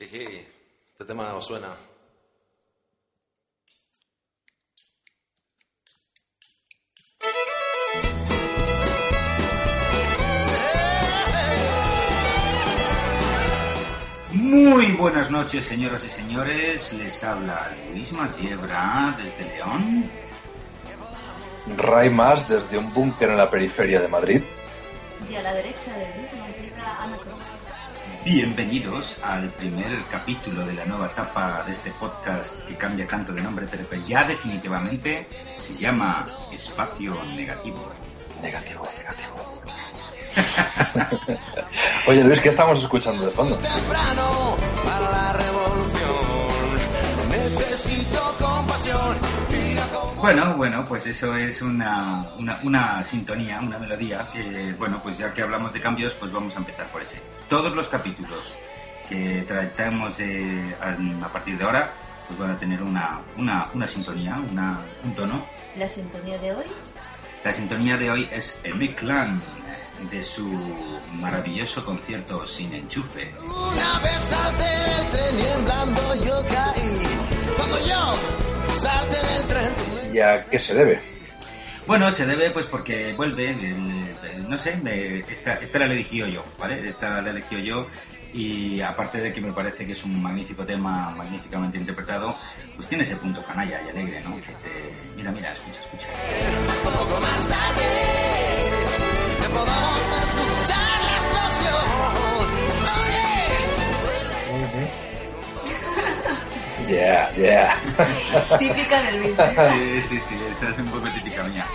Jiji, este tema no suena. Muy buenas noches, señoras y señores. Les habla Luis Masiebra desde León. Ray Más desde un búnker en la periferia de Madrid. Y a la derecha de Luis Masiebra, Ana Cruz. Bienvenidos al primer capítulo de la nueva etapa de este podcast que cambia tanto de nombre, pero que ya definitivamente se llama Espacio Negativo. Negativo, negativo. Oye Luis, ¿qué estamos escuchando de fondo? temprano para la revolución. Necesito compasión. Bueno, bueno, pues eso es una, una, una sintonía, una melodía que, bueno, pues ya que hablamos de cambios, pues vamos a empezar por ese. Todos los capítulos que tratamos de- a, partir de ahora, pues van a tener una, una, una sintonía, una, un tono. La sintonía de hoy, La sintonía de hoy es M-Clan, de su maravilloso concierto sin enchufe. una vez salté del tren y en blando yo caí. Cuando yo salte del tren, ¿Y a qué se debe? Bueno, se debe pues porque vuelve, el- el- no sé, me- esta, esta la elegí yo, ¿vale? Esta la elegí yo y aparte de que me parece que es un magnífico tema, magníficamente interpretado, pues tiene ese punto canalla y alegre, ¿no? Que te... Mira, mira, escucha, escucha. poco más tarde. Que podamos escuchar Yeah, yeah. típica de Luis. Sí, sí, sí, esta es un poco típica mía.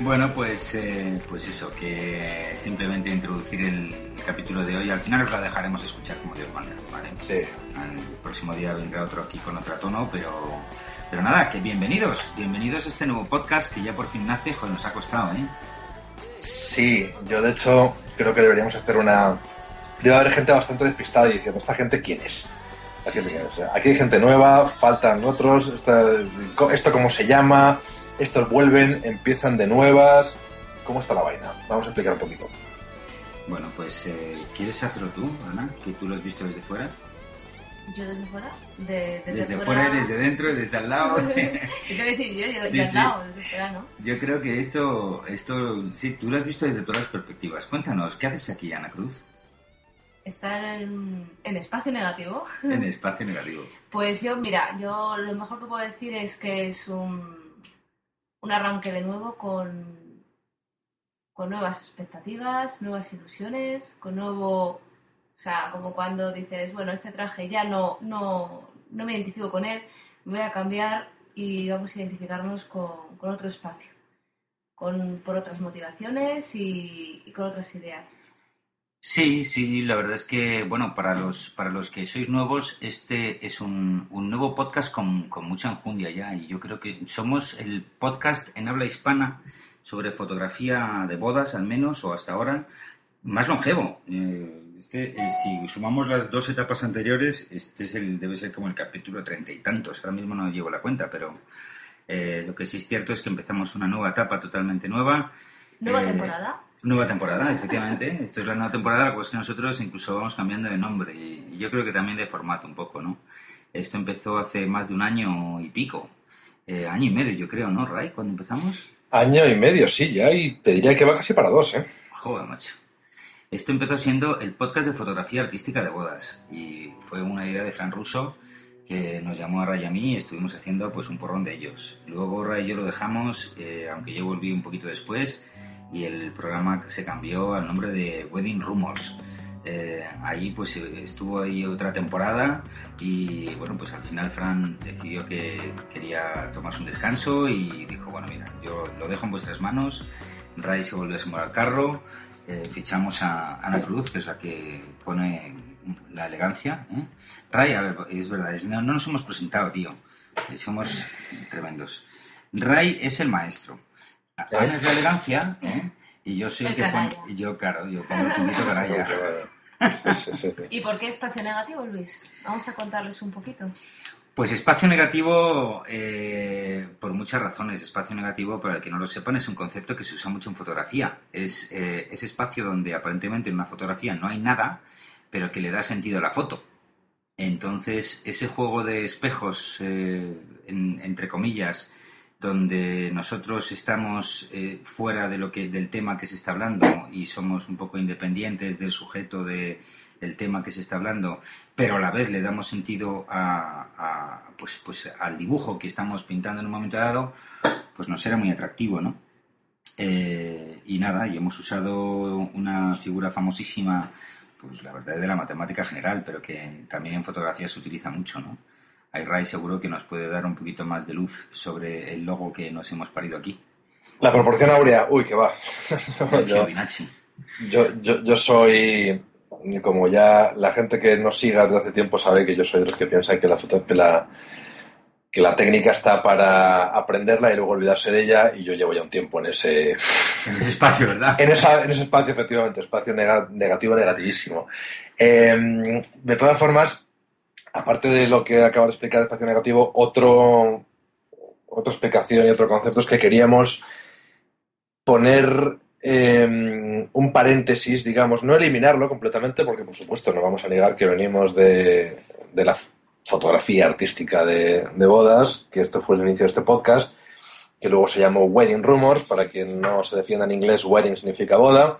Bueno, pues, eh, pues eso, que simplemente introducir el, el capítulo de hoy. Al final os la dejaremos escuchar como Dios manda, ¿vale? Sí. El próximo día vendrá otro aquí con otro tono, pero, pero nada, que bienvenidos, bienvenidos a este nuevo podcast que ya por fin nace, joder, nos ha costado, ¿eh? Sí, yo de hecho creo que deberíamos hacer una... Debe haber gente bastante despistada y diciendo, ¿esta gente quién es? ¿Esta gente quién es? O sea, aquí hay gente nueva, faltan otros, esta- esto cómo se llama, estos vuelven, empiezan de nuevas. ¿Cómo está la vaina? Vamos a explicar un poquito. Bueno, pues, eh, ¿quieres hacerlo tú, Ana? Que tú lo has visto desde fuera. Yo desde fuera, de, desde, Desde, fuera, desde dentro, desde al lado. ¿Qué te voy a decir yo? Yo Sí, de al lado, desde fuera, ¿no? Yo creo que esto, esto, sí, tú lo has visto desde todas las perspectivas. Cuéntanos, ¿qué haces aquí, Ana Cruz? Estar en, en espacio negativo. En espacio negativo. Pues yo, mira, yo lo mejor que puedo decir es que es un, un arranque de nuevo con, con nuevas expectativas, nuevas ilusiones, con nuevo... O sea, como cuando dices, bueno, este traje ya no, no, no me identifico con él, voy a cambiar y vamos a identificarnos con, otro espacio, con, por otras motivaciones y, y con otras ideas. Sí, sí, la verdad es que, bueno, para los, para los que sois nuevos, este es un, un nuevo podcast con, con mucha enjundia ya. Y yo creo que somos el podcast en habla hispana sobre fotografía de bodas, al menos, o hasta ahora, más longevo. Eh, este, eh, si sumamos las dos etapas anteriores, este es el, debe ser como el capítulo treinta y tantos. Ahora mismo no llevo la cuenta, pero eh, lo que sí es cierto es que empezamos una nueva etapa totalmente nueva. Nueva Eh, temporada. Nueva temporada, efectivamente. Esto es la nueva temporada, pues que nosotros incluso vamos cambiando de nombre y, y yo creo que también de formato un poco, ¿no? Esto empezó hace más de un año y pico. Eh, año y medio, yo creo, ¿no, Ray? Cuando empezamos. Año y medio, sí, ya, y te diría que va casi para dos, ¿eh? Joder, macho. Esto empezó siendo el podcast de fotografía artística de bodas y fue una idea de Fran Russo que nos llamó a Ray y a mí y estuvimos haciendo pues un porrón de ellos. Luego Ray y yo lo dejamos, eh, aunque yo volví un poquito después y el programa se cambió al nombre de Wedding Rumors. Eh, ahí pues estuvo ahí otra temporada y bueno pues al final Fran decidió que quería tomarse un descanso y dijo bueno mira yo lo dejo en vuestras manos Ray se volvió a sumar al carro eh, fichamos a Ana Cruz que es la que pone la elegancia ¿eh? Ray a ver es verdad es- no, no nos hemos presentado tío Eh, somos tremendos Ray es el maestro Ana es la elegancia ¿eh? y yo soy el, El que y yo claro yo pongo el puntito canalla. ¿Y por qué espacio negativo, Luis? Vamos a contarles un poquito. Pues espacio negativo, eh, por muchas razones. Espacio negativo, para el que no lo sepan, es un concepto que se usa mucho en fotografía. Es eh, ese espacio donde aparentemente en una fotografía no hay nada, pero que le da sentido a la foto. Entonces, ese juego de espejos, eh, en- entre comillas, donde nosotros estamos eh, fuera de lo que, del tema que se está hablando y somos un poco independientes del sujeto de, del tema que se está hablando, pero a la vez le damos sentido a, a, pues, pues al dibujo que estamos pintando en un momento dado, pues nos era muy atractivo, ¿no? Eh, y nada, y hemos usado una figura famosísima, pues la verdad es de la matemática general, pero que también en fotografía se utiliza mucho, ¿no? Ayray seguro que nos puede dar un poquito más de luz sobre el logo que nos hemos parido aquí. La proporción áurea, uy, que va. yo, yo, yo soy, como ya la gente que nos siga desde hace tiempo sabe que yo soy de los que piensan que la foto, que la, que la técnica está para aprenderla y luego olvidarse de ella y yo llevo ya un tiempo en ese, En ese espacio, ¿verdad? en, esa, en ese espacio, efectivamente, espacio nega- negativo, negativísimo. Eh, de todas formas, aparte de lo que acabo de explicar, espacio negativo, otro, otra explicación y otro concepto es que queríamos poner eh, un paréntesis, digamos, no eliminarlo completamente, porque por supuesto no vamos a negar que venimos de, de la fotografía artística de, bodas, que esto fue el inicio de este podcast, que luego se llamó Wedding Rumors, para quien no se defienda en inglés, wedding significa boda,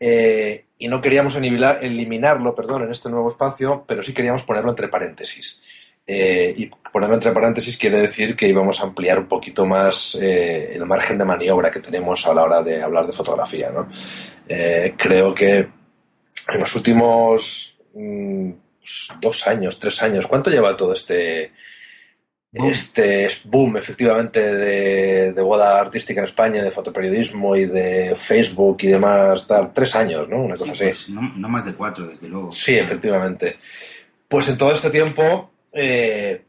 eh, y no queríamos eliminar- eliminarlo, perdón, en este nuevo espacio, pero sí queríamos ponerlo entre paréntesis. Eh, y ponerlo entre paréntesis quiere decir que íbamos a ampliar un poquito más eh, el margen de maniobra que tenemos a la hora de hablar de fotografía. ¿no? Eh, creo que en los últimos mm, dos años, tres años, ¿cuánto lleva todo este Boom. este boom efectivamente de, de boda artística en España, de fotoperiodismo y de Facebook y demás? Tal? Tres años, ¿no? Una Sí, cosa así. pues no, no más de cuatro, desde luego. Sí, efectivamente. Pues en todo este tiempo eh,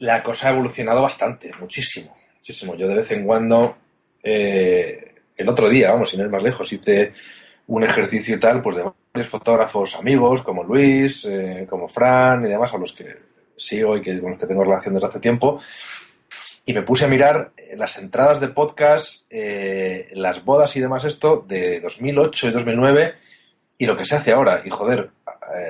la cosa ha evolucionado bastante, muchísimo, muchísimo. Yo de vez en cuando, eh, el otro día, vamos, sin ir más lejos, hice un ejercicio y tal, pues de varios fotógrafos amigos, como Luis, eh, como Fran y demás, a los que sigo y que, con los que tengo relación desde hace tiempo. Y me puse a mirar eh, las entradas de podcast, las bodas y demás esto de 2008 y 2009 y lo que se hace ahora. Y joder,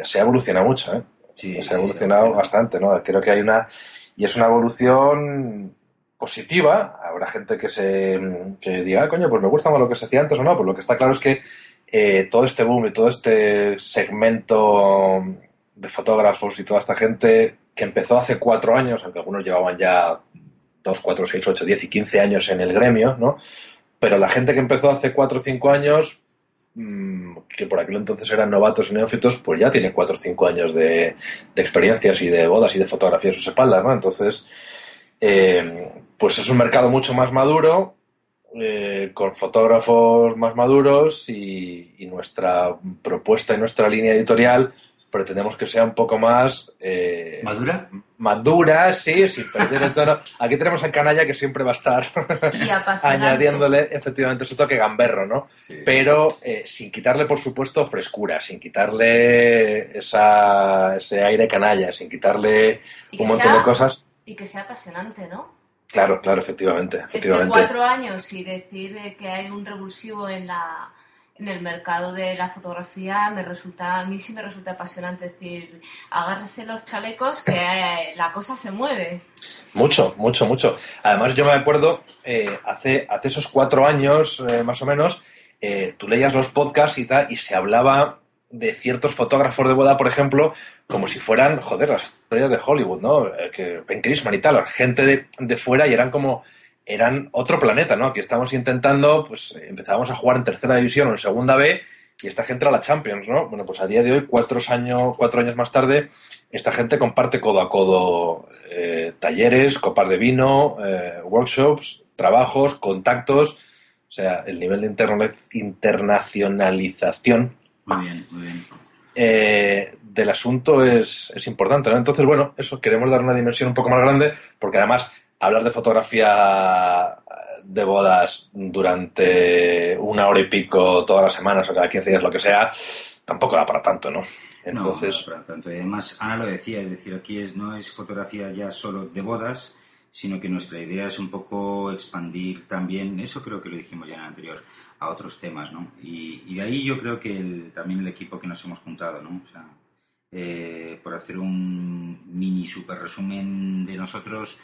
se ha evolucionado mucho, ¿eh? Sí, se sí, ha evolucionado sí. bastante, ¿no? Creo que hay una... Y es una evolución positiva. Habrá gente que se que diga, "Ah, coño, pues me gusta más lo que se hacía antes o no. Pues lo que está claro es que eh, todo este boom y todo este segmento de fotógrafos y toda esta gente que empezó hace cuatro años, aunque algunos llevaban ya dos, cuatro, seis, ocho, diez y quince años en el gremio, ¿no? Pero la gente que empezó hace cuatro o cinco años, que por aquel entonces eran novatos y neófitos, pues ya tiene cuatro o cinco años de, experiencias y de bodas y de fotografía a sus espaldas, ¿no? Entonces, eh, pues es un mercado mucho más maduro, eh, con fotógrafos más maduros y nuestra propuesta y nuestra línea editorial pretendemos que sea un poco más eh, ¿Madura? madura, sí, sin perder el tono. Aquí tenemos al canalla que siempre va a estar añadiéndole efectivamente su toque gamberro, ¿no? Pero eh, sin quitarle, por supuesto, frescura, sin quitarle esa, ese aire canalla, sin quitarle un montón sea- de cosas. Y que sea apasionante, ¿no? Claro, claro, efectivamente, Es que efectivamente. cuatro años y decir eh, que hay un revulsivo en la en el mercado de la fotografía me resulta a mí sí me resulta apasionante decir agárrese los chalecos que eh, la cosa se mueve Mucho, mucho, mucho. Además, yo me acuerdo, eh, hace, hace esos cuatro años, eh, más o menos, tú leías los podcasts y tal, y se hablaba de ciertos fotógrafos de boda, por ejemplo, como si fueran, joder, las historias de Hollywood, ¿no? Que Ben Crisman y tal, gente de, de fuera y eran como, eran otro planeta, ¿no? Aquí estamos intentando, pues eh, empezábamos a jugar en tercera división o en segunda B y esta gente era la Champions, ¿no? Bueno, pues a día de hoy, cuatro años, cuatro años más tarde, esta gente comparte codo a codo eh, talleres, copas de vino, eh, workshops, trabajos, contactos. O sea, el nivel de interna- internacionalización Muy bien, muy bien. eh, del asunto es, es importante, ¿no? Entonces, bueno, eso, queremos dar una dimensión un poco más grande, porque además hablar de fotografía de bodas durante una hora y pico todas las semanas o cada 15 días, lo que sea, tampoco da para tanto, ¿no? Entonces, No, para tanto. Y además, Ana lo decía, es decir, aquí es, no es fotografía ya solo de bodas, sino que nuestra idea es un poco expandir también, eso creo que lo dijimos ya en el anterior, a otros temas, ¿no? Y, y de ahí yo creo que el- también el equipo que nos hemos juntado, ¿no? O sea, eh, por hacer un mini super resumen de nosotros,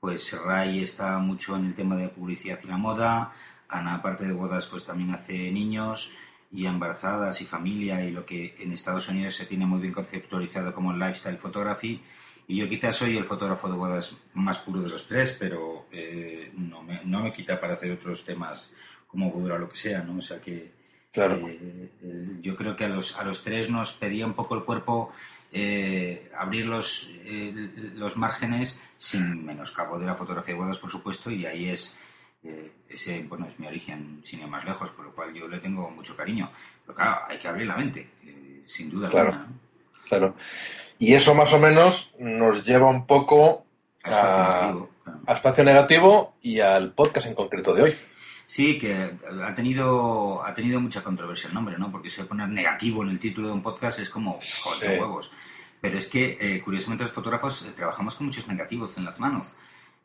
pues Ray está mucho en el tema de publicidad y la moda, Ana, aparte de bodas, pues también hace niños y embarazadas y familia y lo que en Estados Unidos se tiene muy bien conceptualizado como lifestyle photography. Y yo quizás soy el fotógrafo de bodas más puro de los tres, pero eh, no, me, no me quita para hacer otros temas como boda o lo que sea, ¿no? O sea que Claro. eh, eh, yo creo que a los, a los tres nos pedía un poco el cuerpo eh, abrir los, eh, los márgenes sin menoscabo de la fotografía de bodas, por supuesto, y ahí es, eh, ese, bueno, es mi origen, sin ir más lejos, por lo cual yo le tengo mucho cariño. Pero claro, hay que abrir la mente, eh, sin duda Claro. alguna, ¿no? claro. Y eso más o menos nos lleva un poco A espacio a, negativo, claro. a espacio negativo y al podcast en concreto de hoy. Sí, que ha tenido, ha tenido mucha controversia el nombre, ¿no? Porque eso de poner negativo en el título de un podcast es como, joder, Sí. huevos. Pero es que, eh, curiosamente, los fotógrafos eh, trabajamos con muchos negativos en las manos.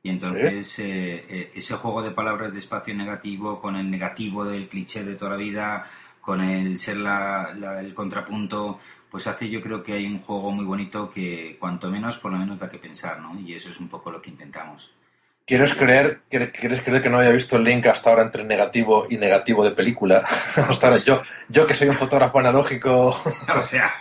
Y entonces, eh, eh, ese juego de palabras de espacio negativo, con el negativo del cliché de toda la vida, con el ser la- la- el contrapunto, pues hace yo creo que hay un juego muy bonito que, cuanto menos, por lo menos da que pensar, ¿no? Y eso es un poco lo que intentamos. ¿Quieres creer, quieres quieres creer que no había visto el link hasta ahora entre negativo y negativo de película? hasta ahora, yo, yo que soy un fotógrafo analógico, O sea,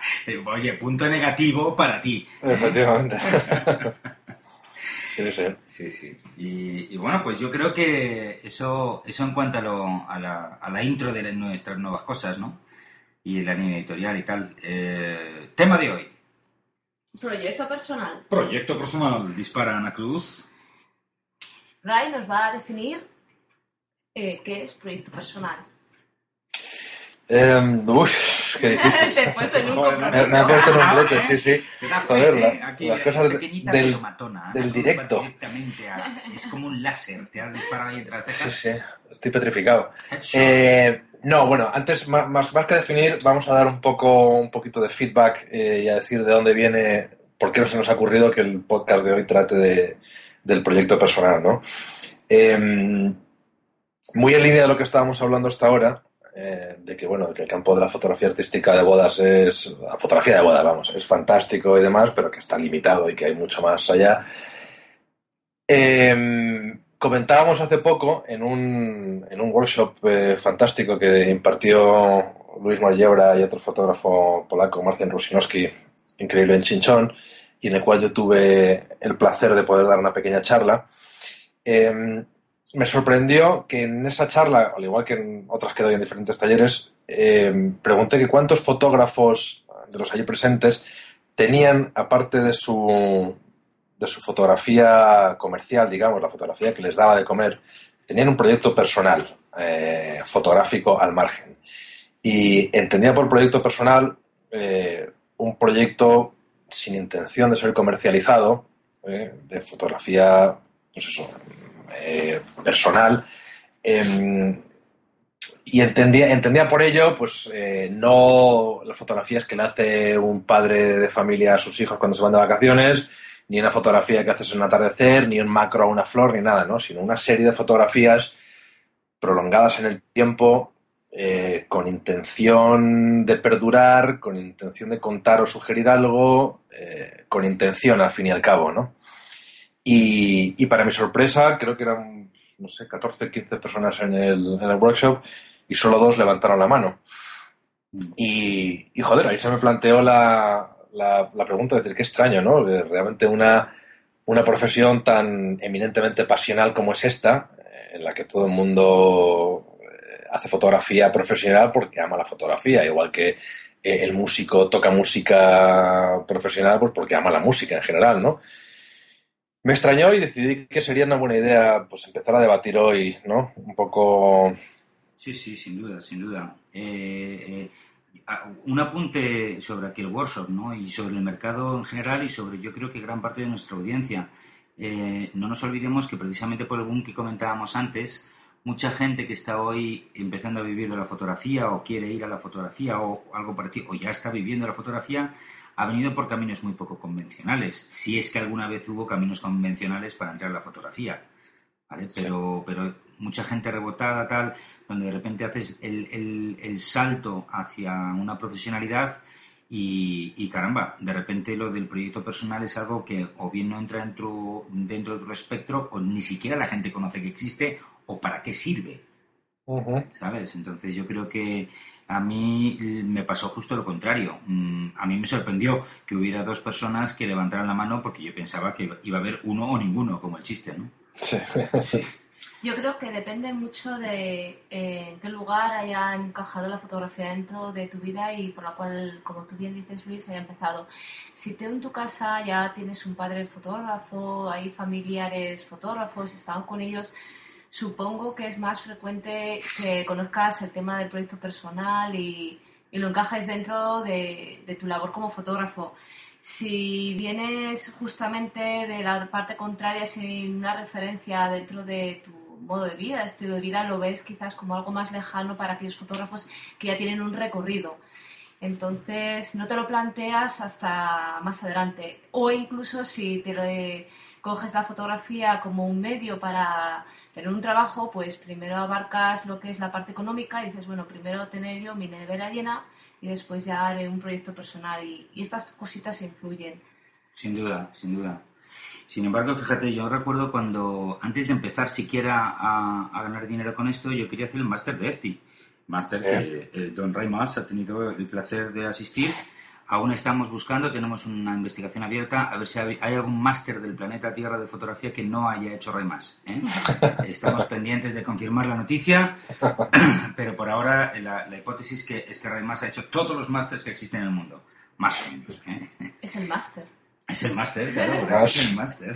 oye, punto negativo para ti. ¿eh? efectivamente. sí, sí. Sí, sí. Y, y bueno, pues yo creo que eso, eso en cuanto a, lo- a la, a la intro de nuestras nuevas cosas, ¿no? Y la línea editorial y tal. Eh, tema de hoy. Proyecto personal. Proyecto personal. Dispara Ana Cruz. Ray nos va a definir eh, qué es proyecto personal. Em, uf, qué difícil. Te he puesto en un Joder, Me, compromiso. me ha puesto en un Ah, bloque, ¿eh? sí, sí. Joder, la- ¿eh? Aquí las es cosas pequeñita del- matona. del directo. a- es como un láser. Te ha disparado ahí entre las Sí, cejas. sí, estoy petrificado. Eh, no, bueno, antes, ma- más, más que definir, vamos a dar un poco un poquito de feedback eh, y a decir de dónde viene, por qué no se nos ha ocurrido que el podcast de hoy trate de- del proyecto personal, ¿no? Eh, muy en línea de lo que estábamos hablando hasta ahora, eh, de que, bueno, que el campo de la fotografía artística de bodas es, fotografía de bodas, vamos, es fantástico y demás, pero que está limitado y que hay mucho más allá. Eh, comentábamos hace poco en un, en un workshop eh, fantástico que impartió Luis Margiebra y otro fotógrafo polaco, Marcin Rusinowski, increíble en Chinchón, y en el cual yo tuve el placer de poder dar una pequeña charla. Eh, me sorprendió que en esa charla, al igual que en otras que doy en diferentes talleres, eh, pregunté que cuántos fotógrafos de los allí presentes tenían, aparte de su, de su fotografía comercial, digamos, la fotografía que les daba de comer, tenían un proyecto personal, eh, fotográfico al margen. Y entendía por proyecto personal eh, un proyecto sin intención de ser comercializado, eh, de fotografía, pues eh, personal. em, y entendía, entendía por ello, pues, eh, no las fotografías que le hace un padre de familia a sus hijos cuando se van de vacaciones, ni una fotografía que haces en un atardecer, ni un macro a una flor, ni nada, ¿no? Sino una serie de fotografías prolongadas en el tiempo, eh, con intención de perdurar, con intención de contar o sugerir algo, eh, con intención al fin y al cabo, ¿no? Y, y para mi sorpresa, creo que eran, no sé, 14, 15 personas en el, en el workshop y solo dos levantaron la mano. Y, y, joder, ahí se me planteó la, la, la pregunta de decir, qué extraño, ¿no? Que realmente una, una profesión tan eminentemente pasional como es esta, en la que todo el mundo hace fotografía profesional porque ama la fotografía, igual que eh, el músico toca música profesional pues porque ama la música en general, ¿no? Me extrañó y decidí que sería una buena idea pues empezar a debatir hoy, ¿no? Un poco... Sí, sí, sin duda, sin duda. Eh, eh, un apunte sobre aquel workshop, ¿no? Y sobre el mercado en general y sobre, yo creo que gran parte de nuestra audiencia. No nos olvidemos que precisamente por el boom que comentábamos antes, mucha gente que está hoy empezando a vivir de la fotografía o quiere ir a la fotografía o algo parecido, o ya está viviendo la fotografía, ha venido por caminos muy poco convencionales, si es que alguna vez hubo caminos convencionales para entrar a la fotografía. ¿vale? Pero, pero mucha gente rebotada, tal, donde de repente haces el, el- el salto hacia una profesionalidad y, y, caramba, de repente lo del proyecto personal es algo que o bien no entra dentro, dentro de tu espectro o ni siquiera la gente conoce que existe o para qué sirve. Ujú. ¿sabes? Entonces yo creo que a mí me pasó justo lo contrario. Mm, A mí me sorprendió que hubiera dos personas que levantaran la mano porque yo pensaba que iba a haber uno o ninguno, como el chiste, ¿no? Sí. Yo creo que depende mucho de eh, en qué lugar haya encajado la fotografía dentro de tu vida y por la cual, como tú bien dices, Luis, haya empezado. Si tú en tu casa ya tienes un padre fotógrafo, hay familiares fotógrafos, están con ellos, supongo que es más frecuente que conozcas el tema del proyecto personal y, y lo encajes dentro de, de tu labor como fotógrafo. Si vienes justamente de la parte contraria sin una referencia dentro de tu modo de vida, estilo de vida, lo ves quizás como algo más lejano para aquellos fotógrafos que ya tienen un recorrido. Entonces no te lo planteas hasta más adelante. O incluso si te lo, eh, coges la fotografía como un medio para tener un trabajo, pues primero abarcas lo que es la parte económica y dices, bueno, primero tener yo mi nevera llena y después ya haré un proyecto personal. Y, y estas cositas se influyen. Sin duda, sin duda. Sin embargo, fíjate, yo recuerdo cuando, antes de empezar siquiera a, a ganar dinero con esto, yo quería hacer el máster de EFTI. Máster Sí. que eh, Don Ray Mas ha tenido el placer de asistir. Aún estamos buscando, tenemos una investigación abierta, a ver si hay algún máster del planeta Tierra de fotografía que no haya hecho Ray Mas. ¿eh? Estamos pendientes de confirmar la noticia, pero por ahora la, la hipótesis que es que Ray Mas ha hecho todos los másters que existen en el mundo. Más o menos. ¿eh? Es el máster. Es el máster, claro, es el máster.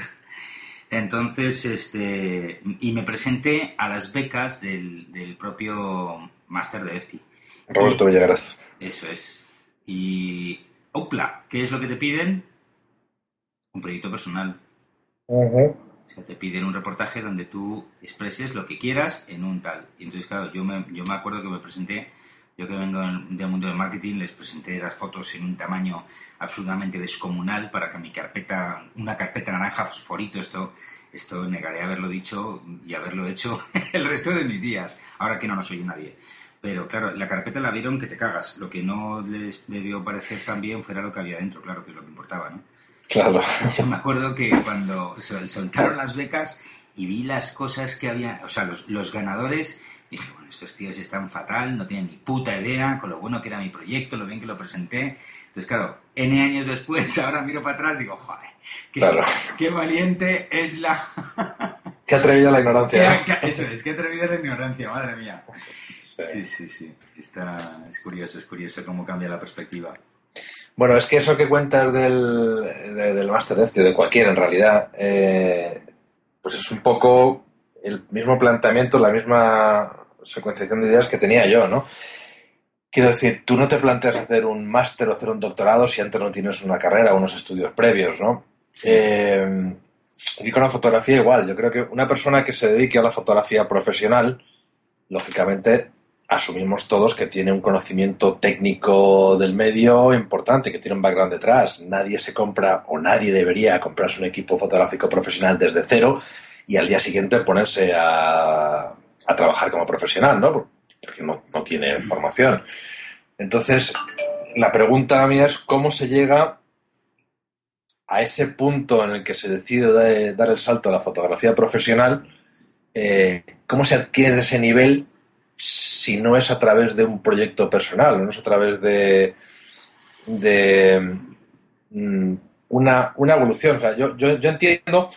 Entonces, este, y me presenté a las becas del, del propio máster de EFTI. Roberto Villagrás. Eso es. Y, opla, ¿qué es lo que te piden? Un proyecto personal. Ujú. O sea, te piden un reportaje donde tú expreses lo que quieras en un tal. Y entonces, claro, yo me, yo me acuerdo que me presenté, yo que vengo del del mundo del marketing, les presenté las fotos en un tamaño absolutamente descomunal para que mi carpeta, una carpeta naranja fosforito, esto, esto negaré haberlo dicho y haberlo hecho el resto de mis días, ahora que no nos oye nadie. Pero claro, la carpeta la vieron que te cagas. Lo que no les debió parecer tan bien fuera lo que había dentro, claro, que es lo que importaba, ¿no? Claro. Yo me acuerdo que cuando sol- soltaron las becas y vi las cosas que había, o sea, los, los ganadores, dije, bueno, estos tíos están fatal, no tienen ni puta idea con lo bueno que era mi proyecto, lo bien que lo presenté. Entonces, claro, N años después, ahora miro para atrás y digo, joder, qué, Claro. qué valiente es la... Qué atrevida la ignorancia. qué- eso es, qué atrevida es la ignorancia, madre mía. Sí. Sí, sí, sí. Está, es curioso, es curioso cómo cambia la perspectiva. Bueno, es que eso que cuentas del, de- del máster de este, de cualquiera en realidad, eh, pues es un poco el mismo planteamiento, la misma secuenciación de ideas que tenía yo, ¿no? Quiero decir, tú no te planteas hacer un máster o hacer un doctorado si antes no tienes una carrera o unos estudios previos, ¿no? Eh, y con la fotografía igual, yo creo que una persona que se dedique a la fotografía profesional, lógicamente asumimos todos que tiene un conocimiento técnico del medio importante, que tiene un background detrás. Nadie se compra o nadie debería comprarse un equipo fotográfico profesional desde cero y al día siguiente ponerse a, a trabajar como profesional, ¿no? Porque no, no tiene formación. Entonces, la pregunta mía es cómo se llega a ese punto en el que se decide da- dar el salto a la fotografía profesional, eh, ¿cómo se adquiere ese nivel si no es a través de un proyecto personal, no es a través de, mm, una, una evolución? O sea, yo, yo, entiendo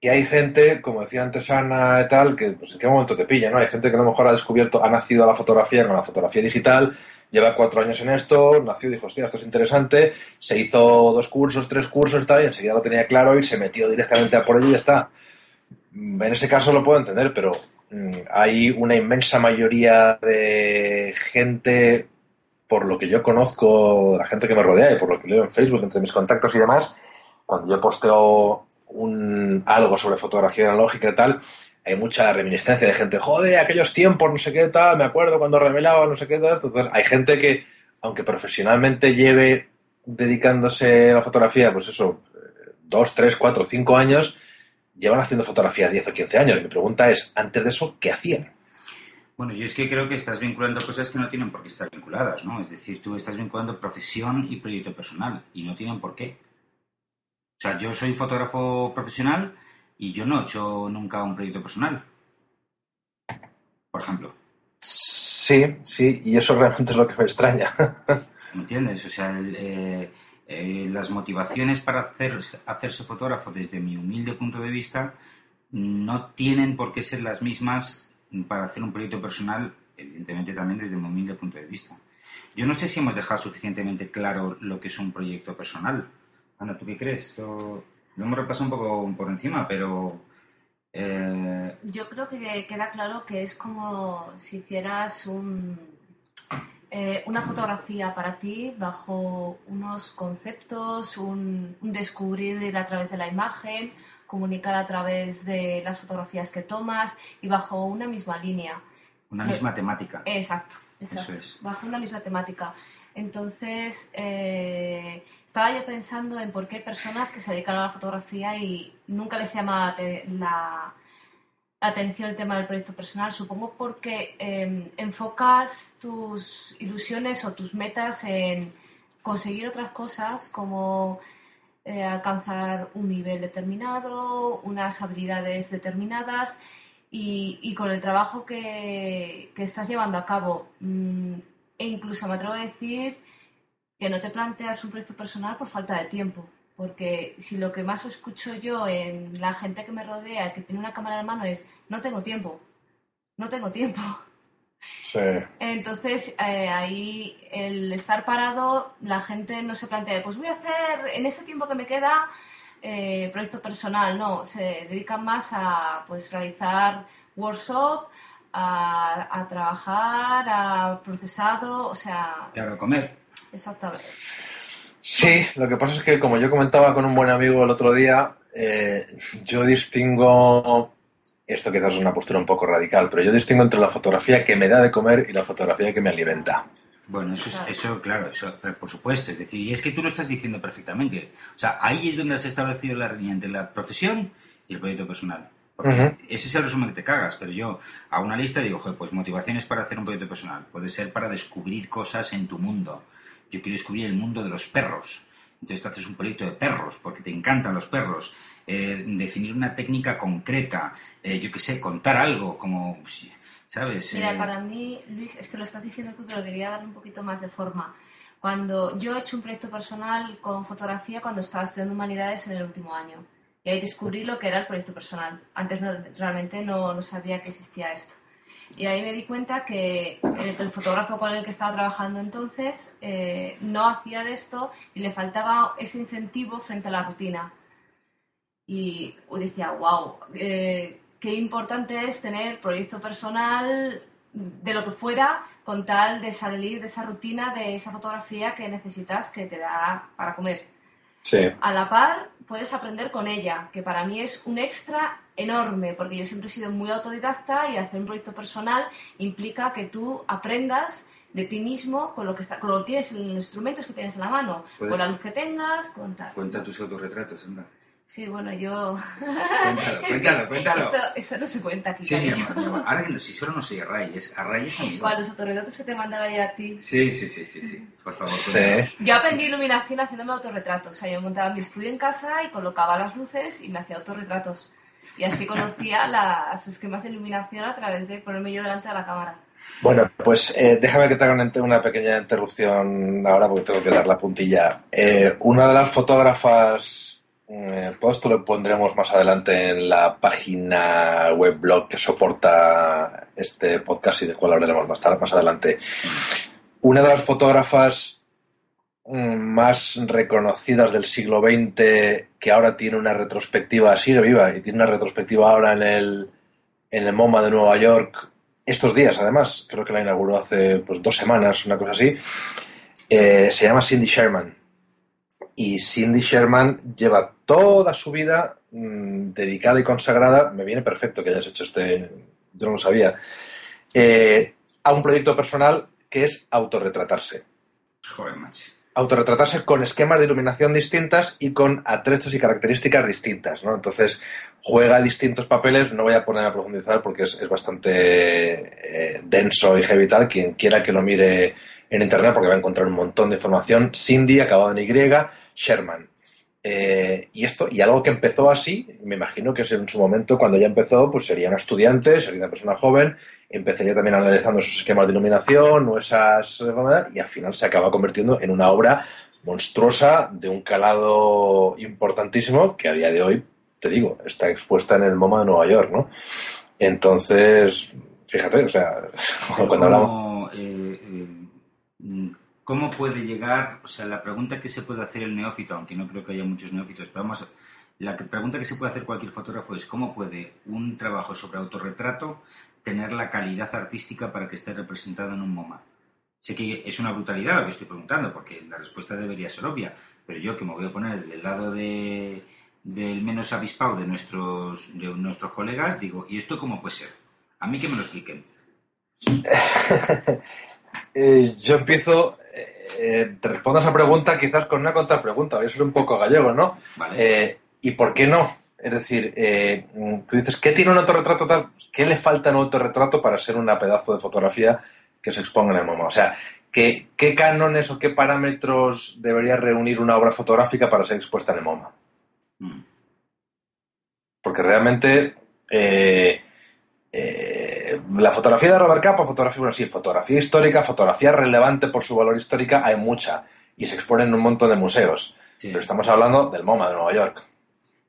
que hay gente, como decía antes Ana y tal, que pues en qué momento te pilla, ¿no? Hay gente que a lo mejor ha descubierto, ha nacido a la fotografía con la fotografía digital, lleva cuatro años en esto, nació y dijo, hostia, esto es interesante, se hizo dos cursos, tres cursos tal, y enseguida lo tenía claro y se metió directamente a por ello y ya está. En ese caso lo puedo entender, pero hay una inmensa mayoría de gente, por lo que yo conozco, la gente que me rodea y por lo que leo en Facebook, entre mis contactos y demás, cuando yo posteo un, algo sobre fotografía analógica y tal, hay mucha reminiscencia de gente, joder, aquellos tiempos, no sé qué tal, me acuerdo cuando revelaba, no sé qué tal. esto". Entonces, hay gente que, aunque profesionalmente lleve dedicándose a la fotografía, pues eso, eh, dos, tres, cuatro, cinco años, llevan haciendo fotografía 10 o 15 años. Mi pregunta es, antes de eso, ¿qué hacían? Bueno, yo es que creo que estás vinculando cosas que no tienen por qué estar vinculadas, ¿no? Es decir, tú estás vinculando profesión y proyecto personal y no tienen por qué. O sea, yo soy fotógrafo profesional y yo no he hecho nunca un proyecto personal. Por ejemplo, Sí, sí, y eso realmente es lo que me extraña. ¿me entiendes? O sea, el, eh, eh, las motivaciones para hacer, hacerse fotógrafo desde mi humilde punto de vista no tienen por qué ser las mismas para hacer un proyecto personal, evidentemente también desde mi humilde punto de vista. Yo no sé si hemos dejado suficientemente claro lo que es un proyecto personal. Ana, ¿tú qué crees? Lo, lo hemos repasado un poco por encima, pero... eh, Yo creo que queda claro que es como si hicieras un, eh, una fotografía para ti bajo unos conceptos, un, un descubrir a través de la imagen, comunicar a través de las fotografías que tomas y bajo una misma línea. una Lo- misma temática. Exacto, exacto. Eso es. Bajo una misma temática. Entonces, eh, estaba yo pensando en por qué hay personas que se dedican a la fotografía y nunca les llama la atención el tema del proyecto personal. Supongo porque eh, enfocas tus ilusiones o tus metas en conseguir otras cosas como eh, alcanzar un nivel determinado, unas habilidades determinadas y, y con el trabajo que, que estás llevando a cabo. mm, e incluso me atrevo a decir que no te planteas un proyecto personal por falta de tiempo. Porque si lo que más escucho yo en la gente que me rodea, que tiene una cámara en la mano, es no tengo tiempo, no tengo tiempo. Sí. Entonces, eh, ahí el estar parado, la gente no se plantea, pues voy a hacer en ese tiempo que me queda eh, proyecto personal, no, se dedican más a pues realizar workshop, a, a trabajar, a procesado, o sea, Claro, comer. exactamente. Sí, lo que pasa es que como yo comentaba con un buen amigo el otro día, eh, yo distingo, esto quizás es una postura un poco radical, pero yo distingo entre la fotografía que me da de comer y la fotografía que me alimenta. Bueno, eso, es, Claro. eso claro, eso, pero por supuesto. Es decir, y es que tú lo estás diciendo perfectamente. O sea, ahí es donde has establecido la línea entre la profesión y el proyecto personal. Porque ese es el resumen que te cagas, pero yo hago una lista digo, joder, pues motivaciones para hacer un proyecto personal. Puede ser para descubrir cosas en tu mundo. Yo quiero descubrir el mundo de los perros. Entonces tú haces un proyecto de perros, porque te encantan los perros. Eh, definir una técnica concreta, eh, yo qué sé, contar algo, como, ¿sabes? Mira, Eh, para mí, Luis, es que lo estás diciendo tú, pero quería darle un poquito más de forma. Cuando yo he hecho un proyecto personal con fotografía cuando estaba estudiando humanidades en el último año. Y ahí descubrí lo que era el proyecto personal. Antes no- realmente no, no sabía que existía esto. Y ahí me di cuenta que el, fotógrafo con el que estaba trabajando entonces eh, no hacía de esto y le faltaba ese incentivo frente a la rutina. Y decía, wow, qué importante es tener proyecto personal de lo que fuera con tal de salir de esa rutina, de esa fotografía que necesitas que te da para comer. Sí. A la par, puedes aprender con ella, que para mí es un extra enorme, porque yo siempre he sido muy autodidacta y hacer un proyecto personal implica que tú aprendas de ti mismo con lo que, está, con lo que tienes, los instrumentos que tienes en la mano, con la luz que tengas, con tal. Cuenta tus autorretratos, anda. Sí, bueno, yo... Cuéntalo, cuéntalo, cuéntalo. Eso, eso no se cuenta aquí, Sí, mi amor, mi amor. Ahora que no, si solo no soy a Ray, es a Ray es amigo. Bueno, los autorretratos que te mandaba yo a ti. Sí, sí, sí, sí, sí. Por favor. Sí. Yo aprendí iluminación haciéndome autorretratos. O sea, yo montaba mi estudio en casa y colocaba las luces y me hacía autorretratos. Y así conocía las, sus esquemas de iluminación a través de ponerme yo delante de la cámara. Bueno, pues eh, déjame que te haga una, una pequeña interrupción ahora porque tengo que dar la puntilla. Eh, una de las fotógrafas, eh, todo esto lo pondremos más adelante en la página web blog que soporta este podcast y del cual hablaremos más, tarde, más adelante. Una de las fotógrafas mm, más reconocidas del siglo XX que ahora tiene una retrospectiva, sigue viva y tiene una retrospectiva ahora en el, en el MoMA de Nueva York estos días, además, creo que la inauguró hace pues, dos semanas, una cosa así. Eh, se llama Cindy Sherman. Y Cindy Sherman lleva toda su vida mm, dedicada y consagrada, me viene perfecto que hayas hecho este, yo no lo sabía, eh, a un proyecto personal que es autorretratarse. Joder, macho. Autorretratarse con esquemas de iluminación distintas y con atrechos y características distintas, ¿no? Entonces, juega distintos papeles, no voy a poner a profundizar porque es, es bastante eh, denso y heavy tal, quien quiera que lo mire en internet porque va a encontrar un montón de información. Cindy, acabado en Y, Sherman. Eh, y esto, y algo que empezó así, me imagino que es en su momento, cuando ya empezó, pues sería una estudiante, sería una persona joven, empezaría también analizando esos esquemas de iluminación o esas. y al final se acaba convirtiendo en una obra monstruosa de un calado importantísimo que a día de hoy, te digo, está expuesta en el MoMA de Nueva York, ¿no? Entonces, fíjate, o sea, cuando hablamos. ¿Cómo, eh, eh, ¿Cómo puede llegar? O sea, la pregunta que se puede hacer el neófito, aunque no creo que haya muchos neófitos, pero vamos, la pregunta que se puede hacer cualquier fotógrafo es cómo puede un trabajo sobre autorretrato tener la calidad artística para que esté representado en un MoMA. Sé que es una brutalidad lo que estoy preguntando, porque la respuesta debería ser obvia, pero yo que me voy a poner del lado de, del menos avispado de nuestros, de nuestros colegas, digo, ¿y esto cómo puede ser? A mí que me lo expliquen. Eh, yo empiezo, eh, eh, te respondo a esa pregunta quizás con una contrapregunta, voy a ser un poco gallego, ¿no? ¿Vale? Eh, ¿Y por qué no? Es decir, eh, tú dices, ¿qué tiene un autorretrato tal? ¿Qué le falta a un autorretrato para ser una pedazo de fotografía que se exponga en el MoMA? O sea, ¿qué, qué cánones o qué parámetros debería reunir una obra fotográfica para ser expuesta en el MoMA? Mm. Porque realmente eh, eh, la fotografía de Robert Capa, fotografía, bueno, sí, fotografía histórica, fotografía relevante por su valor histórica, hay mucha y se expone en un montón de museos. Sí. Pero estamos hablando del MoMA de Nueva York.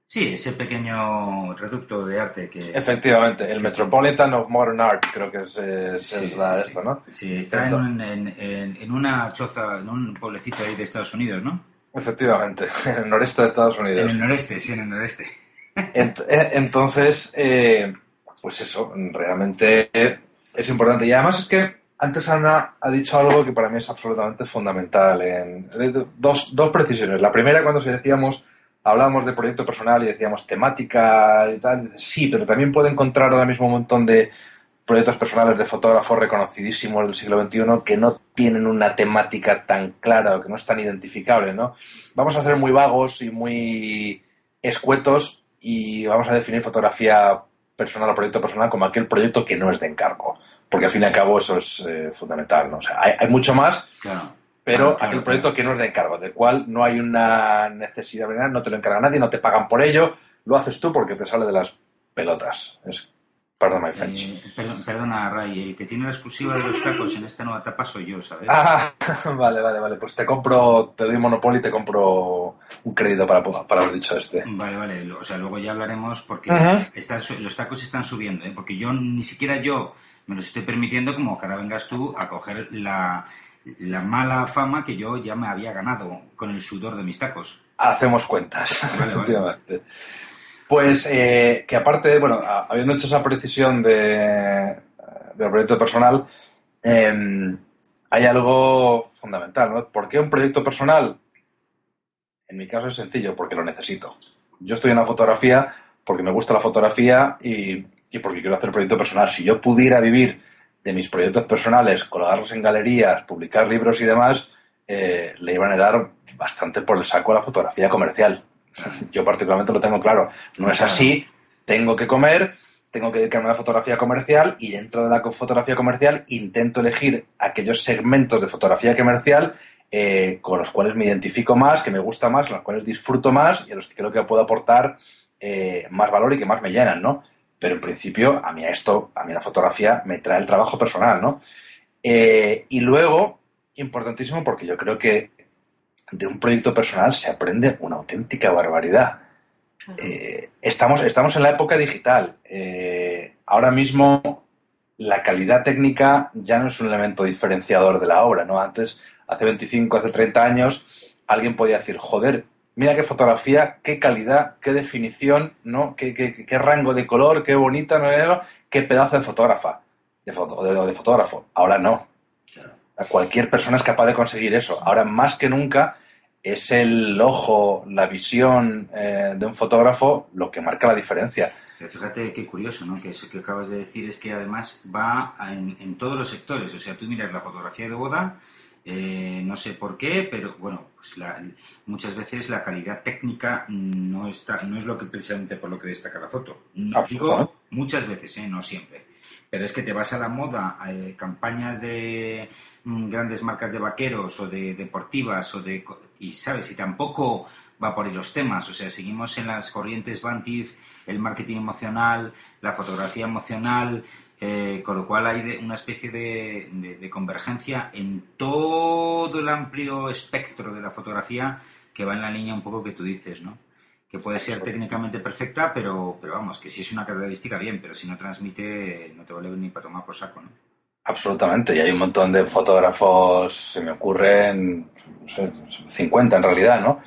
Sí, ese pequeño reducto de arte que... Efectivamente, el Metropolitan of Modern Art, creo que es, es- Sí, es sí, la sí, de esto, ¿no? Sí, está en, un- en- en- en una choza, en un pueblecito ahí de Estados Unidos, ¿no? Efectivamente, en el noreste de Estados En Unidos. el noreste, sí, en el noreste. Eh, entonces, eh, pues eso, realmente es importante. Y además es que antes Ana ha dicho algo que para mí es absolutamente fundamental. En, dos, dos precisiones. La primera, cuando se decíamos, hablábamos de proyecto personal y decíamos temática y tal, sí, pero también puede encontrar ahora mismo un montón de proyectos personales de fotógrafos reconocidísimos del siglo XXI que no tienen una temática tan clara o que no es tan identificable, ¿no? Vamos a ser muy vagos y muy escuetos y vamos a definir fotografía personal o proyecto personal como aquel proyecto que no es de encargo, porque al fin y al cabo eso es eh, fundamental, ¿no? O sea, hay, hay mucho más, Claro. pero Claro, claro, aquel proyecto que no es de encargo, del cual no hay una necesidad, no te lo encarga nadie, no te pagan por ello, lo haces tú porque te sale de las pelotas. Es, my French. Eh, perdón- perdona, Ray, el que tiene la exclusiva de los tacos en esta nueva etapa soy yo, ¿sabes? Ah, vale, vale, vale. Pues te compro, te doy Monopoly y te compro un crédito para, para haber dicho este. Vale, vale, o sea, luego ya hablaremos porque están su- los tacos están subiendo, ¿eh? porque yo ni siquiera yo me los estoy permitiendo como que ahora vengas tú a coger la, la mala fama que yo ya me había ganado con el sudor de mis tacos. Hacemos cuentas, Vale, vale. efectivamente. Pues eh, que aparte, bueno, habiendo hecho esa precisión de, del proyecto personal, eh, hay algo fundamental, ¿no? ¿Por qué un proyecto personal? En mi caso es sencillo, porque lo necesito. Yo estoy en la fotografía porque me gusta la fotografía y, y porque quiero hacer proyecto personal. Si yo pudiera vivir de mis proyectos personales, colgarlos en galerías, publicar libros y demás, eh, le iban a dar bastante por el saco a la fotografía comercial. Yo particularmente lo tengo claro. No es así, tengo que comer, tengo que dedicarme a la fotografía comercial y dentro de la fotografía comercial intento elegir aquellos segmentos de fotografía comercial eh, con los cuales me identifico más, que me gusta más, los cuales disfruto más y a los que creo que puedo aportar eh, más valor y que más me llenan, ¿no? Pero en principio a mí esto, a mí la fotografía me trae el trabajo personal, ¿no? Eh, y luego, importantísimo porque yo creo que de un proyecto personal se aprende una auténtica barbaridad. Eh, estamos, estamos en la época digital. Eh, ahora mismo la calidad técnica ya no es un elemento diferenciador de la obra, ¿no? Antes, hace 25, hace 30 años, alguien podía decir, joder, mira qué fotografía, qué calidad, qué definición, ¿no? Qué, qué- qué rango de color, qué bonita, ¿no? qué pedazo de fotógrafa, de, foto- de- de fotógrafo. Ahora no. Cualquier persona es capaz de conseguir eso. Ahora, más que nunca, es el ojo, la visión eh, de un fotógrafo lo que marca la diferencia. Pero fíjate qué curioso, ¿no? Que eso que acabas de decir es que además va a- en, en todos los sectores. O sea, tú miras la fotografía de boda, eh, no sé por qué, pero bueno, pues la- muchas veces la calidad técnica no está, no es lo que precisamente por lo que destaca la foto. Digo muchas veces, ¿eh? No siempre. Pero es que te vas a la moda, eh, campañas de mm, grandes marcas de vaqueros o de deportivas o de y sabes y tampoco va por ahí los temas. O sea seguimos en las corrientes Bantif el marketing emocional la fotografía emocional eh, con lo cual hay de- una especie de- de convergencia en todo el amplio espectro de la fotografía que va en la línea un poco que tú dices no que puede ser técnicamente perfecta pero pero vamos que si es una característica bien pero si no transmite no te vale ni para tomar por saco no Absolutamente, y hay un montón de fotógrafos, se me ocurren no sé, 50 en realidad, ¿no?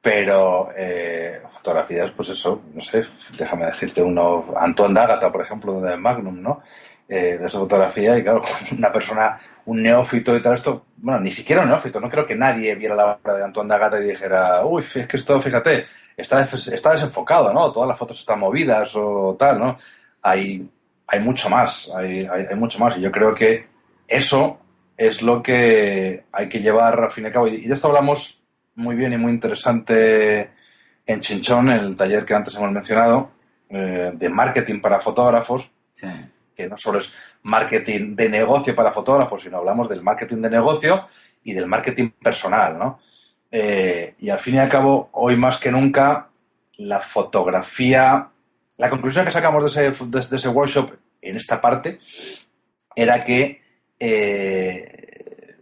Pero eh, fotografías, pues eso, no sé, déjame decirte uno, Antoine D'Agata, por ejemplo, de Magnum, ¿no? Eh, esa fotografía, y claro, una persona, un neófito y tal, esto, bueno, ni siquiera un neófito, no creo que nadie viera la obra de Antoine D'Agata y dijera, uy, es que esto, fíjate, está, está desenfocado, ¿no? Todas las fotos están movidas o tal, ¿no? Hay, hay mucho más, hay, hay, hay mucho más. Y yo creo que eso es lo que hay que llevar al fin y al cabo. Y y de esto hablamos muy bien y muy interesante en Chinchón, en el taller que antes hemos mencionado, eh, de marketing para fotógrafos, sí que no solo es marketing de negocio para fotógrafos, sino hablamos del marketing de negocio y del marketing personal, ¿no? Eh, y al fin y al cabo, hoy más que nunca, la fotografía, la conclusión que sacamos de ese, de, ese workshop en esta parte era que eh,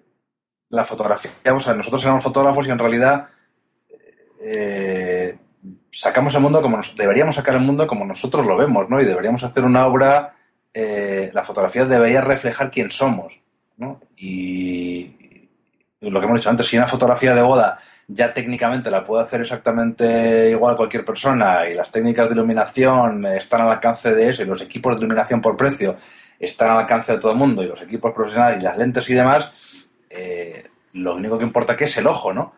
la fotografía, o sea, nosotros éramos fotógrafos y en realidad eh, sacamos el mundo como nos, deberíamos sacar el mundo como nosotros lo vemos, ¿no? Y deberíamos hacer una obra, la fotografía debería reflejar quién somos, ¿no? Y lo que hemos dicho antes, si una fotografía de boda ya técnicamente la puede hacer exactamente igual cualquier persona y las técnicas de iluminación están al alcance de eso y los equipos de iluminación por precio están al alcance de todo el mundo y los equipos profesionales y las lentes y demás, eh, lo único que importa que es el ojo, ¿no?